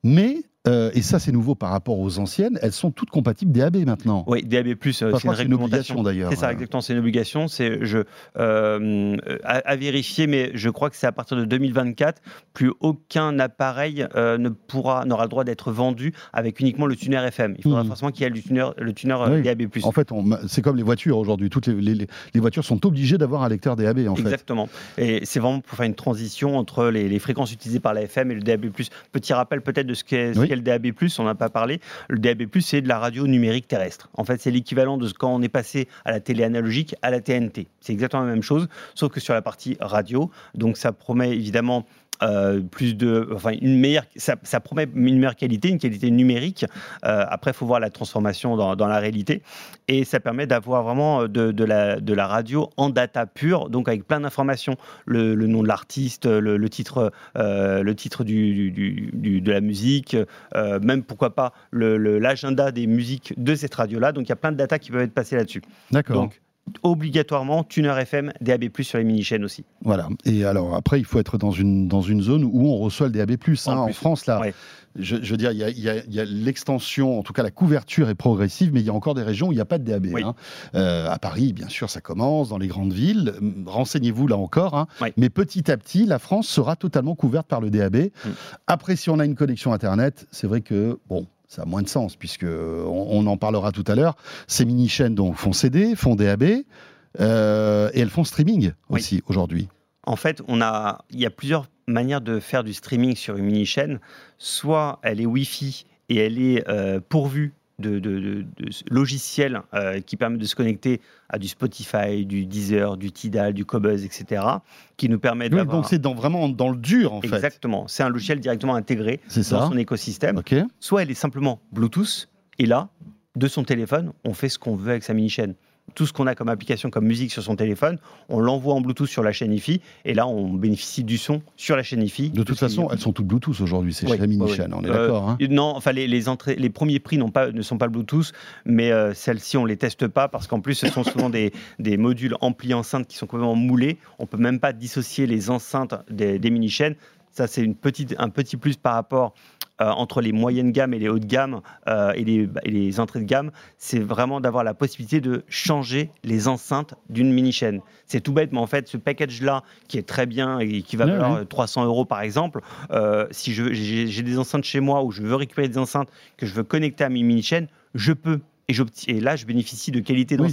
mais euh, et ça, c'est nouveau par rapport aux anciennes. Elles sont toutes compatibles DAB maintenant. Oui, DAB+, euh, c'est une, une, obligation d'ailleurs. C'est ça, exactement, c'est une obligation. C'est je euh, à, vérifier, mais je crois que c'est à partir de 2024, plus aucun appareil ne pourra n'aura le droit d'être vendu avec uniquement le tuner FM. Il faudra hmm. forcément qu'il y ait le tuner, le tuner DAB+. En fait, c'est comme les voitures aujourd'hui. Toutes les, les, voitures sont obligées d'avoir un lecteur DAB. En exactement. Et c'est vraiment pour faire une transition entre les, fréquences utilisées par la FM et le DAB+. Petit rappel peut-être de ce qu'est le DAB+, on n'a pas parlé. Le DAB+, c'est de la radio numérique terrestre. En fait, c'est l'équivalent de quand on est passé à la télé analogique à la TNT. C'est exactement la même chose, sauf que sur la partie radio. Donc ça promet évidemment euh, plus de, enfin une meilleure, ça, promet une meilleure qualité, une qualité numérique. Euh, après, il faut voir la transformation dans, la réalité, et ça permet d'avoir vraiment de, la, de la radio en data pure, donc avec plein d'informations, le, nom de l'artiste, le, titre, euh, le titre du, du, de la musique, même pourquoi pas l'agenda des musiques de cette radio-là. Donc il y a plein de data qui peuvent être passées là-dessus. D'accord. Donc obligatoirement tuner FM, DAB+, sur les mini-chaînes aussi. Voilà. Et alors après, il faut être dans une, dans une zone où on reçoit le DAB+. Hein. En, France, là, Ouais. je, je veux dire, il y a, l'extension, en tout cas la couverture est progressive, mais il y a encore des régions où il n'y a pas de DAB. Oui. hein. Euh, à Paris, bien sûr, ça commence, dans les grandes villes. Hum, Renseignez-vous là encore. hein. Mais petit à petit, la France sera totalement couverte par le DAB. Mm. Après, si on a une connexion Internet, c'est vrai que, bon, ça a moins de sens, puisque on, on en parlera tout à l'heure. Ces mini-chaînes donc, font CD, font DAB, euh, et elles font streaming Oui. aussi aujourd'hui. En fait, on a, il y a plusieurs manières de faire du streaming sur une mini-chaîne. Soit elle est Wi-Fi et elle est euh, pourvue de, de- de- de logiciels euh, qui permettent de se connecter à du Spotify, du Deezer, du Tidal, du Cobuzz, etc., qui nous permettent Oui, donc c'est dans, vraiment dans le dur, en fait. Exactement. C'est un logiciel directement intégré C'est dans ça. son écosystème. Soit elle est simplement Bluetooth, et là, de son téléphone, on fait ce qu'on veut avec sa mini-chaîne. Tout ce qu'on a comme application, comme musique sur son téléphone, on l'envoie en Bluetooth sur la chaîne IFI, et là, on bénéficie du son sur la chaîne IFI. De toute façon, elles sont toutes Bluetooth aujourd'hui, c'est Oui, mini oui, on est Euh, d'accord. hein. Non, enfin les, les entrées, les premiers prix pas, ne sont pas Bluetooth, mais euh, celles-ci on les teste pas parce qu'en plus ce sont souvent des, des modules ampli enceintes qui sont complètement moulés. On peut même pas dissocier les enceintes des, des mini chaînes. Ça c'est une petite, un petit plus par rapport euh, entre les moyennes gammes et les hautes gammes euh, et, les, et les entrées de gamme. C'est vraiment d'avoir la possibilité de changer les enceintes d'une mini chaîne. C'est tout bête, mais en fait ce package là qui est très bien et qui va Ouais, valoir ouais. euh, 300 euros par exemple, euh, si j'ai des enceintes chez moi où je veux récupérer des enceintes que je veux connecter à mes mini-chaînes, je peux. Et, là, je bénéficie de qualité Oui.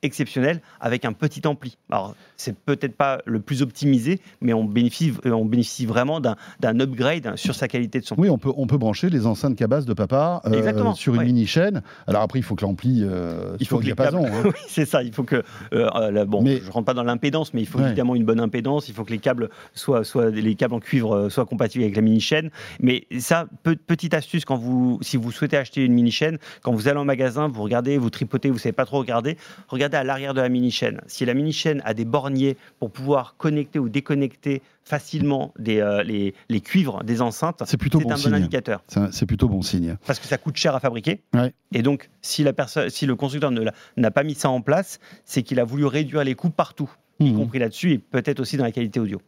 D'enceinte exceptionnelle avec un petit ampli. Alors, c'est peut-être pas le plus optimisé, mais on bénéficie, euh, on bénéficie vraiment d'un upgrade sur sa qualité de son. Oui, on peut, on peut brancher les enceintes cabas de papa euh, sur une mini chaîne. Alors après, il faut que l'ampli euh, Il faut au que diapason. câbles- hein. oui, c'est ça. Il faut que, euh, là, bon, Mais- je rentre pas dans l'impédance, mais il faut Ouais. évidemment une bonne impédance. Il faut que les câbles soient, soient les câbles en cuivre soient compatibles avec la mini chaîne. Mais ça, pe- petite astuce quand vous, si vous souhaitez acheter une mini chaîne, quand vous allez en magasin, vous regardez, vous tripotez, vous savez pas trop regarder, regardez à l'arrière de la mini chaîne. Si la mini chaîne a des borniers pour pouvoir connecter ou déconnecter facilement des, euh, les, les cuivres des enceintes, C'est plutôt bon un signe. bon indicateur C'est plutôt bon signe. parce que ça coûte cher à fabriquer. Ouais. Et donc, si, la personne, si le constructeur n'a pas mis ça en place, c'est qu'il a voulu réduire les coûts partout, y Mhm. compris là-dessus et peut-être aussi dans la qualité audio.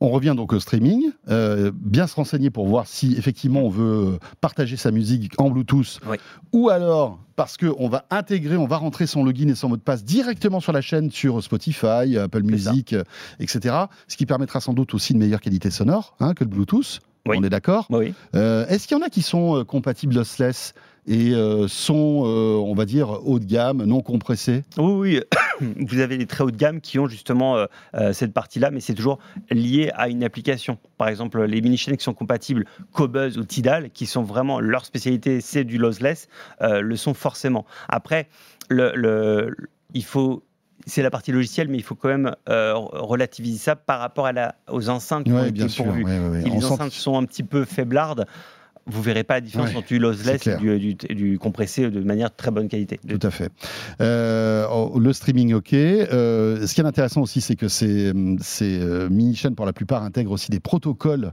On revient donc au streaming. Euh, bien se renseigner pour voir si effectivement on veut partager sa musique en Bluetooth Oui. ou alors parce qu'on va intégrer, on va rentrer son login et son mot de passe directement sur la chaîne sur Spotify, Apple. Music, euh, etc. Ce qui permettra sans doute aussi une meilleure qualité sonore hein, que le Bluetooth. Oui. On est d'accord Oui. Euh, Est-ce qu'il y en a qui sont compatibles lossless? Et euh, sont, euh, on va dire, haut de gamme, non compressés Oui, oui. Vous avez les très haut de gamme qui ont justement euh, cette partie-là, mais c'est toujours lié à une application. Par exemple, les mini-chaînes qui sont compatibles Cobuzz ou Tidal, qui sont vraiment leur spécialité, c'est du lossless, le sont forcément. Après, le, le- il faut. C'est la partie logicielle, mais il faut quand même euh, relativiser ça par rapport à la, aux enceintes qui ont Oui, été bien sûr. pourvues. ouais, ouais, ouais. Les enceintes sont un petit peu faiblardes, vous verrez pas la différence Ouais, entre du lossless et du, du- du compressé de manière très bonne qualité. Tout à fait. Euh, oh, le streaming, ok. Euh, ce qui est intéressant aussi, c'est que ces, ces euh, mini-chaînes, pour la plupart, intègrent aussi des protocoles,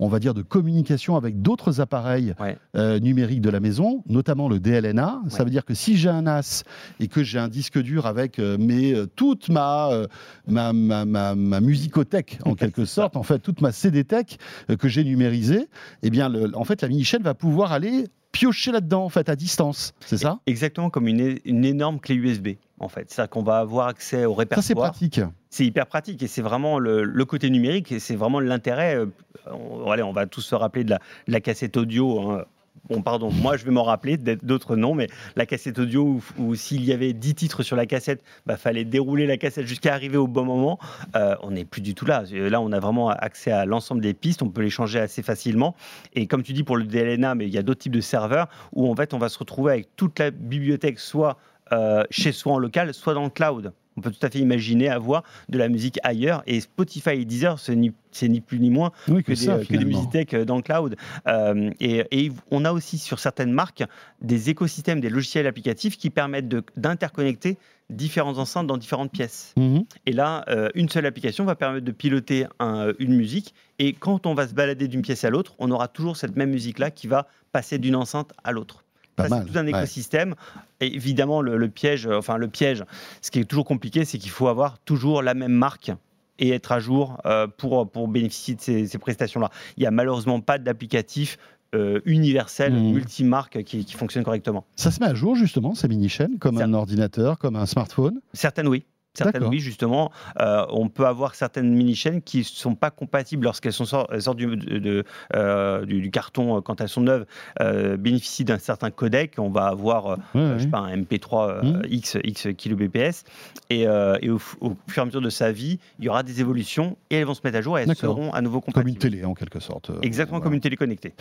on va dire, de communication avec d'autres appareils Ouais. euh, numériques de la maison, notamment le DLNA. Ça veut dire que si j'ai un NAS et que j'ai un disque dur avec euh, mes, euh, toute ma, euh, ma, ma, ma, ma musicothèque, en quelque sorte, en fait, toute ma CD-tech que j'ai numérisée, eh bien, le- en fait, la mini-chaîne va pouvoir aller piocher là-dedans, en fait, à distance. C'est ça? Exactement comme une, une énorme clé USB, en fait. C'est-à-dire qu'on va avoir accès au Ça, c'est répertoire. pratique. C'est hyper pratique et c'est vraiment le, côté numérique et c'est vraiment l'intérêt. euh, on, va tous se rappeler de la, cassette audio. hein. Bon, pardon, moi je vais m'en rappeler, d'autres non, mais la cassette audio où, s'il y avait 10 titres sur la cassette, bah fallait dérouler la cassette jusqu'à arriver au bon moment. Euh, on n'est plus du tout là. Là, on a vraiment accès à l'ensemble des pistes, on peut les changer assez facilement. Et comme tu dis pour le DLNA, mais il y a d'autres types de serveurs où en fait on va se retrouver avec toute la bibliothèque, soit euh, chez soi en local, soit dans le cloud. On peut tout à fait imaginer avoir de la musique ailleurs. Et Spotify et Deezer, c'est ni, ni plus ni moins Oui, que, que, des, ça, euh, que des finalement. Musitech euh, dans le cloud. Euh, et, et on a aussi sur certaines marques des écosystèmes, des logiciels applicatifs qui permettent d'interconnecter différentes enceintes dans différentes pièces. Mhm. Et là, euh, une seule application va permettre de piloter un- une musique. Et quand on va se balader d'une pièce à l'autre, on aura toujours cette même musique-là qui va passer d'une enceinte à l'autre. Pas mal, c'est tout un ouais. écosystème. Et évidemment, le, le piège, enfin le piège, ce qui est toujours compliqué, c'est qu'il faut avoir toujours la même marque et être à jour euh, pour, pour bénéficier de ces, ces prestations-là. Il n'y a malheureusement pas d'applicatif euh, universel, Mhm. multimarque qui, qui fonctionne correctement. Ça se met à jour justement, ces mini-chaînes, comme un ordinateur, comme un smartphone? Certaines oui. Certaines oui, justement. Euh, on peut avoir certaines mini-chaînes qui ne sont pas compatibles lorsqu'elles sont sort- sortent du, de- euh, du, du carton euh, quand elles sont neuves, euh, bénéficient d'un certain codec. On va avoir je sais pas, un MP3 euh, Mhm. X, X kbps. Et, et au, fur et à mesure de sa vie, il y aura des évolutions et elles vont se mettre à jour et elles seront à nouveau Comme compatibles. une télé en quelque sorte. Exactement voilà. comme une télé connectée.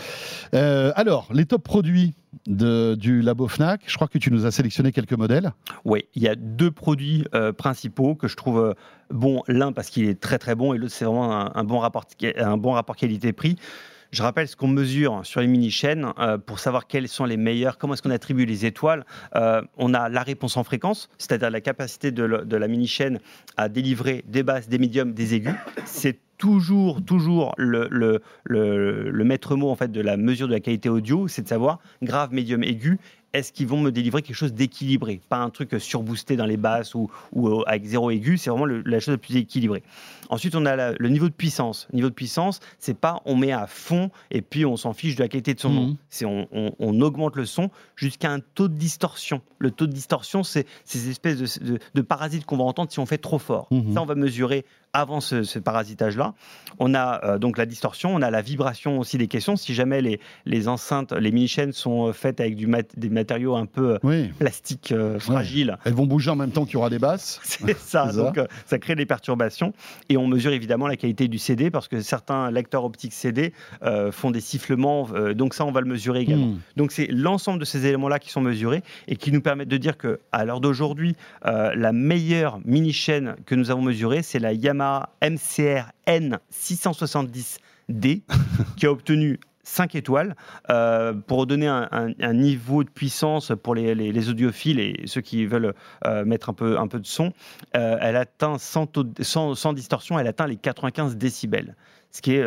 Alors, les top produits de- du labo Fnac, je crois que tu nous as sélectionné quelques modèles. Oui, il y a deux produits euh, principaux que je trouve euh, bons. L'un parce qu'il est très très bon et l'autre c'est vraiment un, bon rapport, bon rapport qualité-prix. Je rappelle ce qu'on mesure sur les mini-chaînes euh, pour savoir quelles sont les meilleures, comment est-ce qu'on attribue les étoiles. On a la réponse en fréquence, c'est-à-dire la capacité de la mini-chaîne à délivrer des basses, des médiums, des aigus. C'est toujours, toujours le, le, le- le maître mot en fait de la mesure de la qualité audio, c'est de savoir grave, médium, aigu. Est-ce qu'ils vont me délivrer quelque chose d'équilibré, pas un truc surboosté dans les basses ou, ou euh, avec zéro aigu, c'est vraiment le- la chose la plus équilibrée. Ensuite, on a la- le niveau de puissance. Niveau de puissance, c'est pas on met à fond et puis on s'en fiche de la qualité de son nom. C'est on, on- on augmente le son jusqu'à un taux de distorsion. Le taux de distorsion, c'est ces espèces de, de- de parasites qu'on va entendre si on fait trop fort. Mhm. Ça, on va mesurer avant ce, ce parasitage-là. On a euh, donc la distorsion, on a la vibration aussi des questions. Si jamais les, les enceintes, les mini-chaînes sont euh, faites avec du mat- des matériaux un peu euh, Oui. plastiques euh, fragiles, Elles vont bouger en même temps qu'il y aura des basses. c'est ça. Donc, euh, ça crée des perturbations. Et on mesure évidemment la qualité du CD parce que certains lecteurs optiques CD font des sifflements. donc, ça, on va le mesurer également. Hmm. Donc, c'est l'ensemble de ces éléments-là qui sont mesurés et qui nous permettent de dire que, à l'heure d'aujourd'hui, la meilleure mini-chaîne que nous avons mesurée, c'est la Yamaha MCR N670D qui a obtenu 5 étoiles. Euh, pour donner un, niveau de puissance pour les, les- les audiophiles et ceux qui veulent euh, mettre un peu, un peu de son, euh, elle atteint sans distorsion, elle atteint les 95 décibels. Ce qui est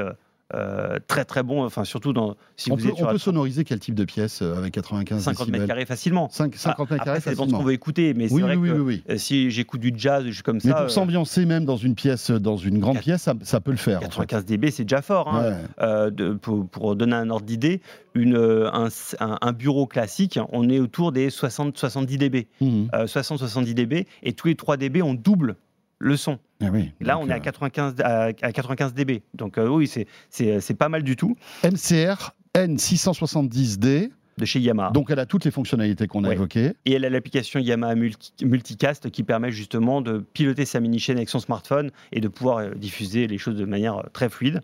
euh, très très bon, enfin surtout dans, si on vous peut, êtes on peut sonoriser quel type de pièce euh, avec 95 50 mètres décibels carrés facilement. 5, 50 mètres Après, carrés ça dépend de ce facilement. qu'on veut écouter, mais c'est Oui, vrai oui, oui, que oui, oui. euh, si j'écoute du jazz, des choses comme Mais ça, pour euh, s'ambiancer même dans une pièce, dans une grande pièce, ça, ça peut le faire. en fait. 95 dB, c'est déjà fort. hein. Ouais. Euh, de- pour, pour donner un ordre d'idée, un, un- un bureau classique, on est autour des 60-70 dB. Mhm. Euh, 60-70 dB, et tous les 3 dB, on double le son. Ah oui. Là, on est à euh, 95, à, à 95 dB. Donc euh, oui, c'est- c'est c'est pas mal du tout MCR N670D. de chez Yamaha. Donc elle a toutes les fonctionnalités qu'on a Ouais. évoquées. Et elle a l'application Yamaha Multi- Multicast qui permet justement de piloter sa mini-chaîne avec son smartphone et de pouvoir euh, diffuser les choses de manière euh, très fluide.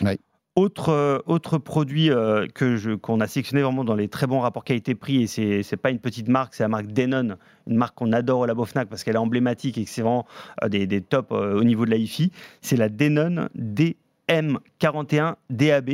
Ouais. Autre, euh, autre produit euh, qu'on a sélectionné vraiment dans les très bons rapports qualité-prix, et c'est c'est pas une petite marque, c'est la marque Denon, une marque qu'on adore au Labo Fnac parce qu'elle est emblématique et que c'est vraiment euh, des, tops au niveau de la hi-fi. C'est la Denon DM41 DAB.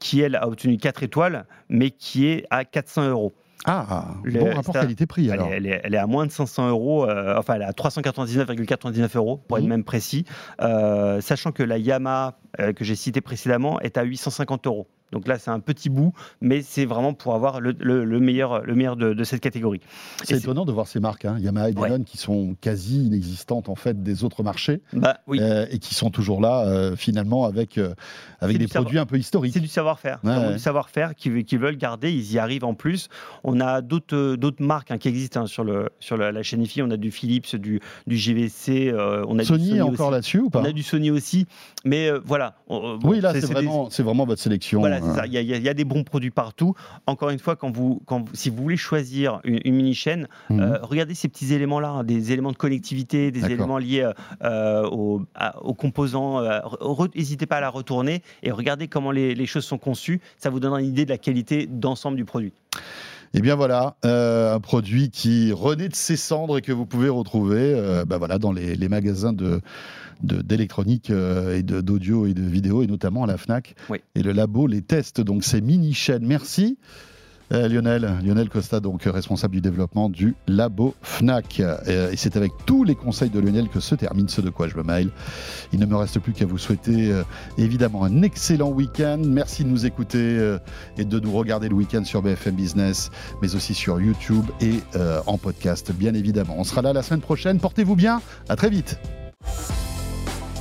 qui elle a obtenu 4 étoiles, mais qui est à 400 euros. Ah, Le- bon rapport qualité-prix Elle alors. est, elle, est, elle est à moins de 500 euros, euh, enfin elle est à 399,99 euros pour être Mhm. même précis, euh, sachant que la Yamaha euh, que j'ai citée précédemment est à 850 euros. Donc là c'est un petit bout, mais c'est vraiment pour avoir le, le- le meilleur, le meilleur de, de cette catégorie. C'est étonnant de voir ces marques, hein, Yamaha et Ouais. Denon, qui sont quasi inexistantes en fait des autres marchés Bah oui, euh, et qui sont toujours là euh, finalement avec, euh, avec des produits un peu historiques. c'est du savoir-faire. Ouais, ouais. du savoir-faire qu'ils veulent garder, ils y arrivent en plus. On a d'autres marques hein, qui existent hein, sur, le, sur la, chaîne IFI, on a du Philips, du, du GVC, on a Sony, du Sony est encore là-dessus ou pas? On a du Sony aussi, mais voilà. On- Oui, là c'est vraiment, votre sélection. Voilà, c'est ça. Il y, a, y y des bons produits partout. Encore une fois, quand vous, quand vous- si vous voulez choisir une, une mini-chaîne, mhm. euh, regardez ces petits éléments-là, hein, des éléments de connectivité, des éléments liés euh, euh, aux, à- aux composants. N'hésitez pas à la retourner et regardez comment les, les choses sont conçues. Ça vous donnera une idée de la qualité d'ensemble du produit. Et bien voilà, euh, un produit qui renaît de ses cendres et que vous pouvez retrouver euh, bah voilà, dans les, les magasins de- d'électronique euh, et de- d'audio et de vidéo, et notamment à la FNAC Oui. et le labo les tests. Donc ces mini-chaînes, merci. Euh, Lionel, Lionel Costa, donc responsable du développement du labo FNAC. Euh, et c'est avec tous les conseils de Lionel que se termine ce de quoi je me mail. Il ne me reste plus qu'à vous souhaiter euh, évidemment un excellent week-end. Merci de nous écouter et de nous regarder le week-end sur BFM Business, mais aussi sur YouTube et en podcast, bien évidemment. On sera là la semaine prochaine. Portez-vous bien. À très vite.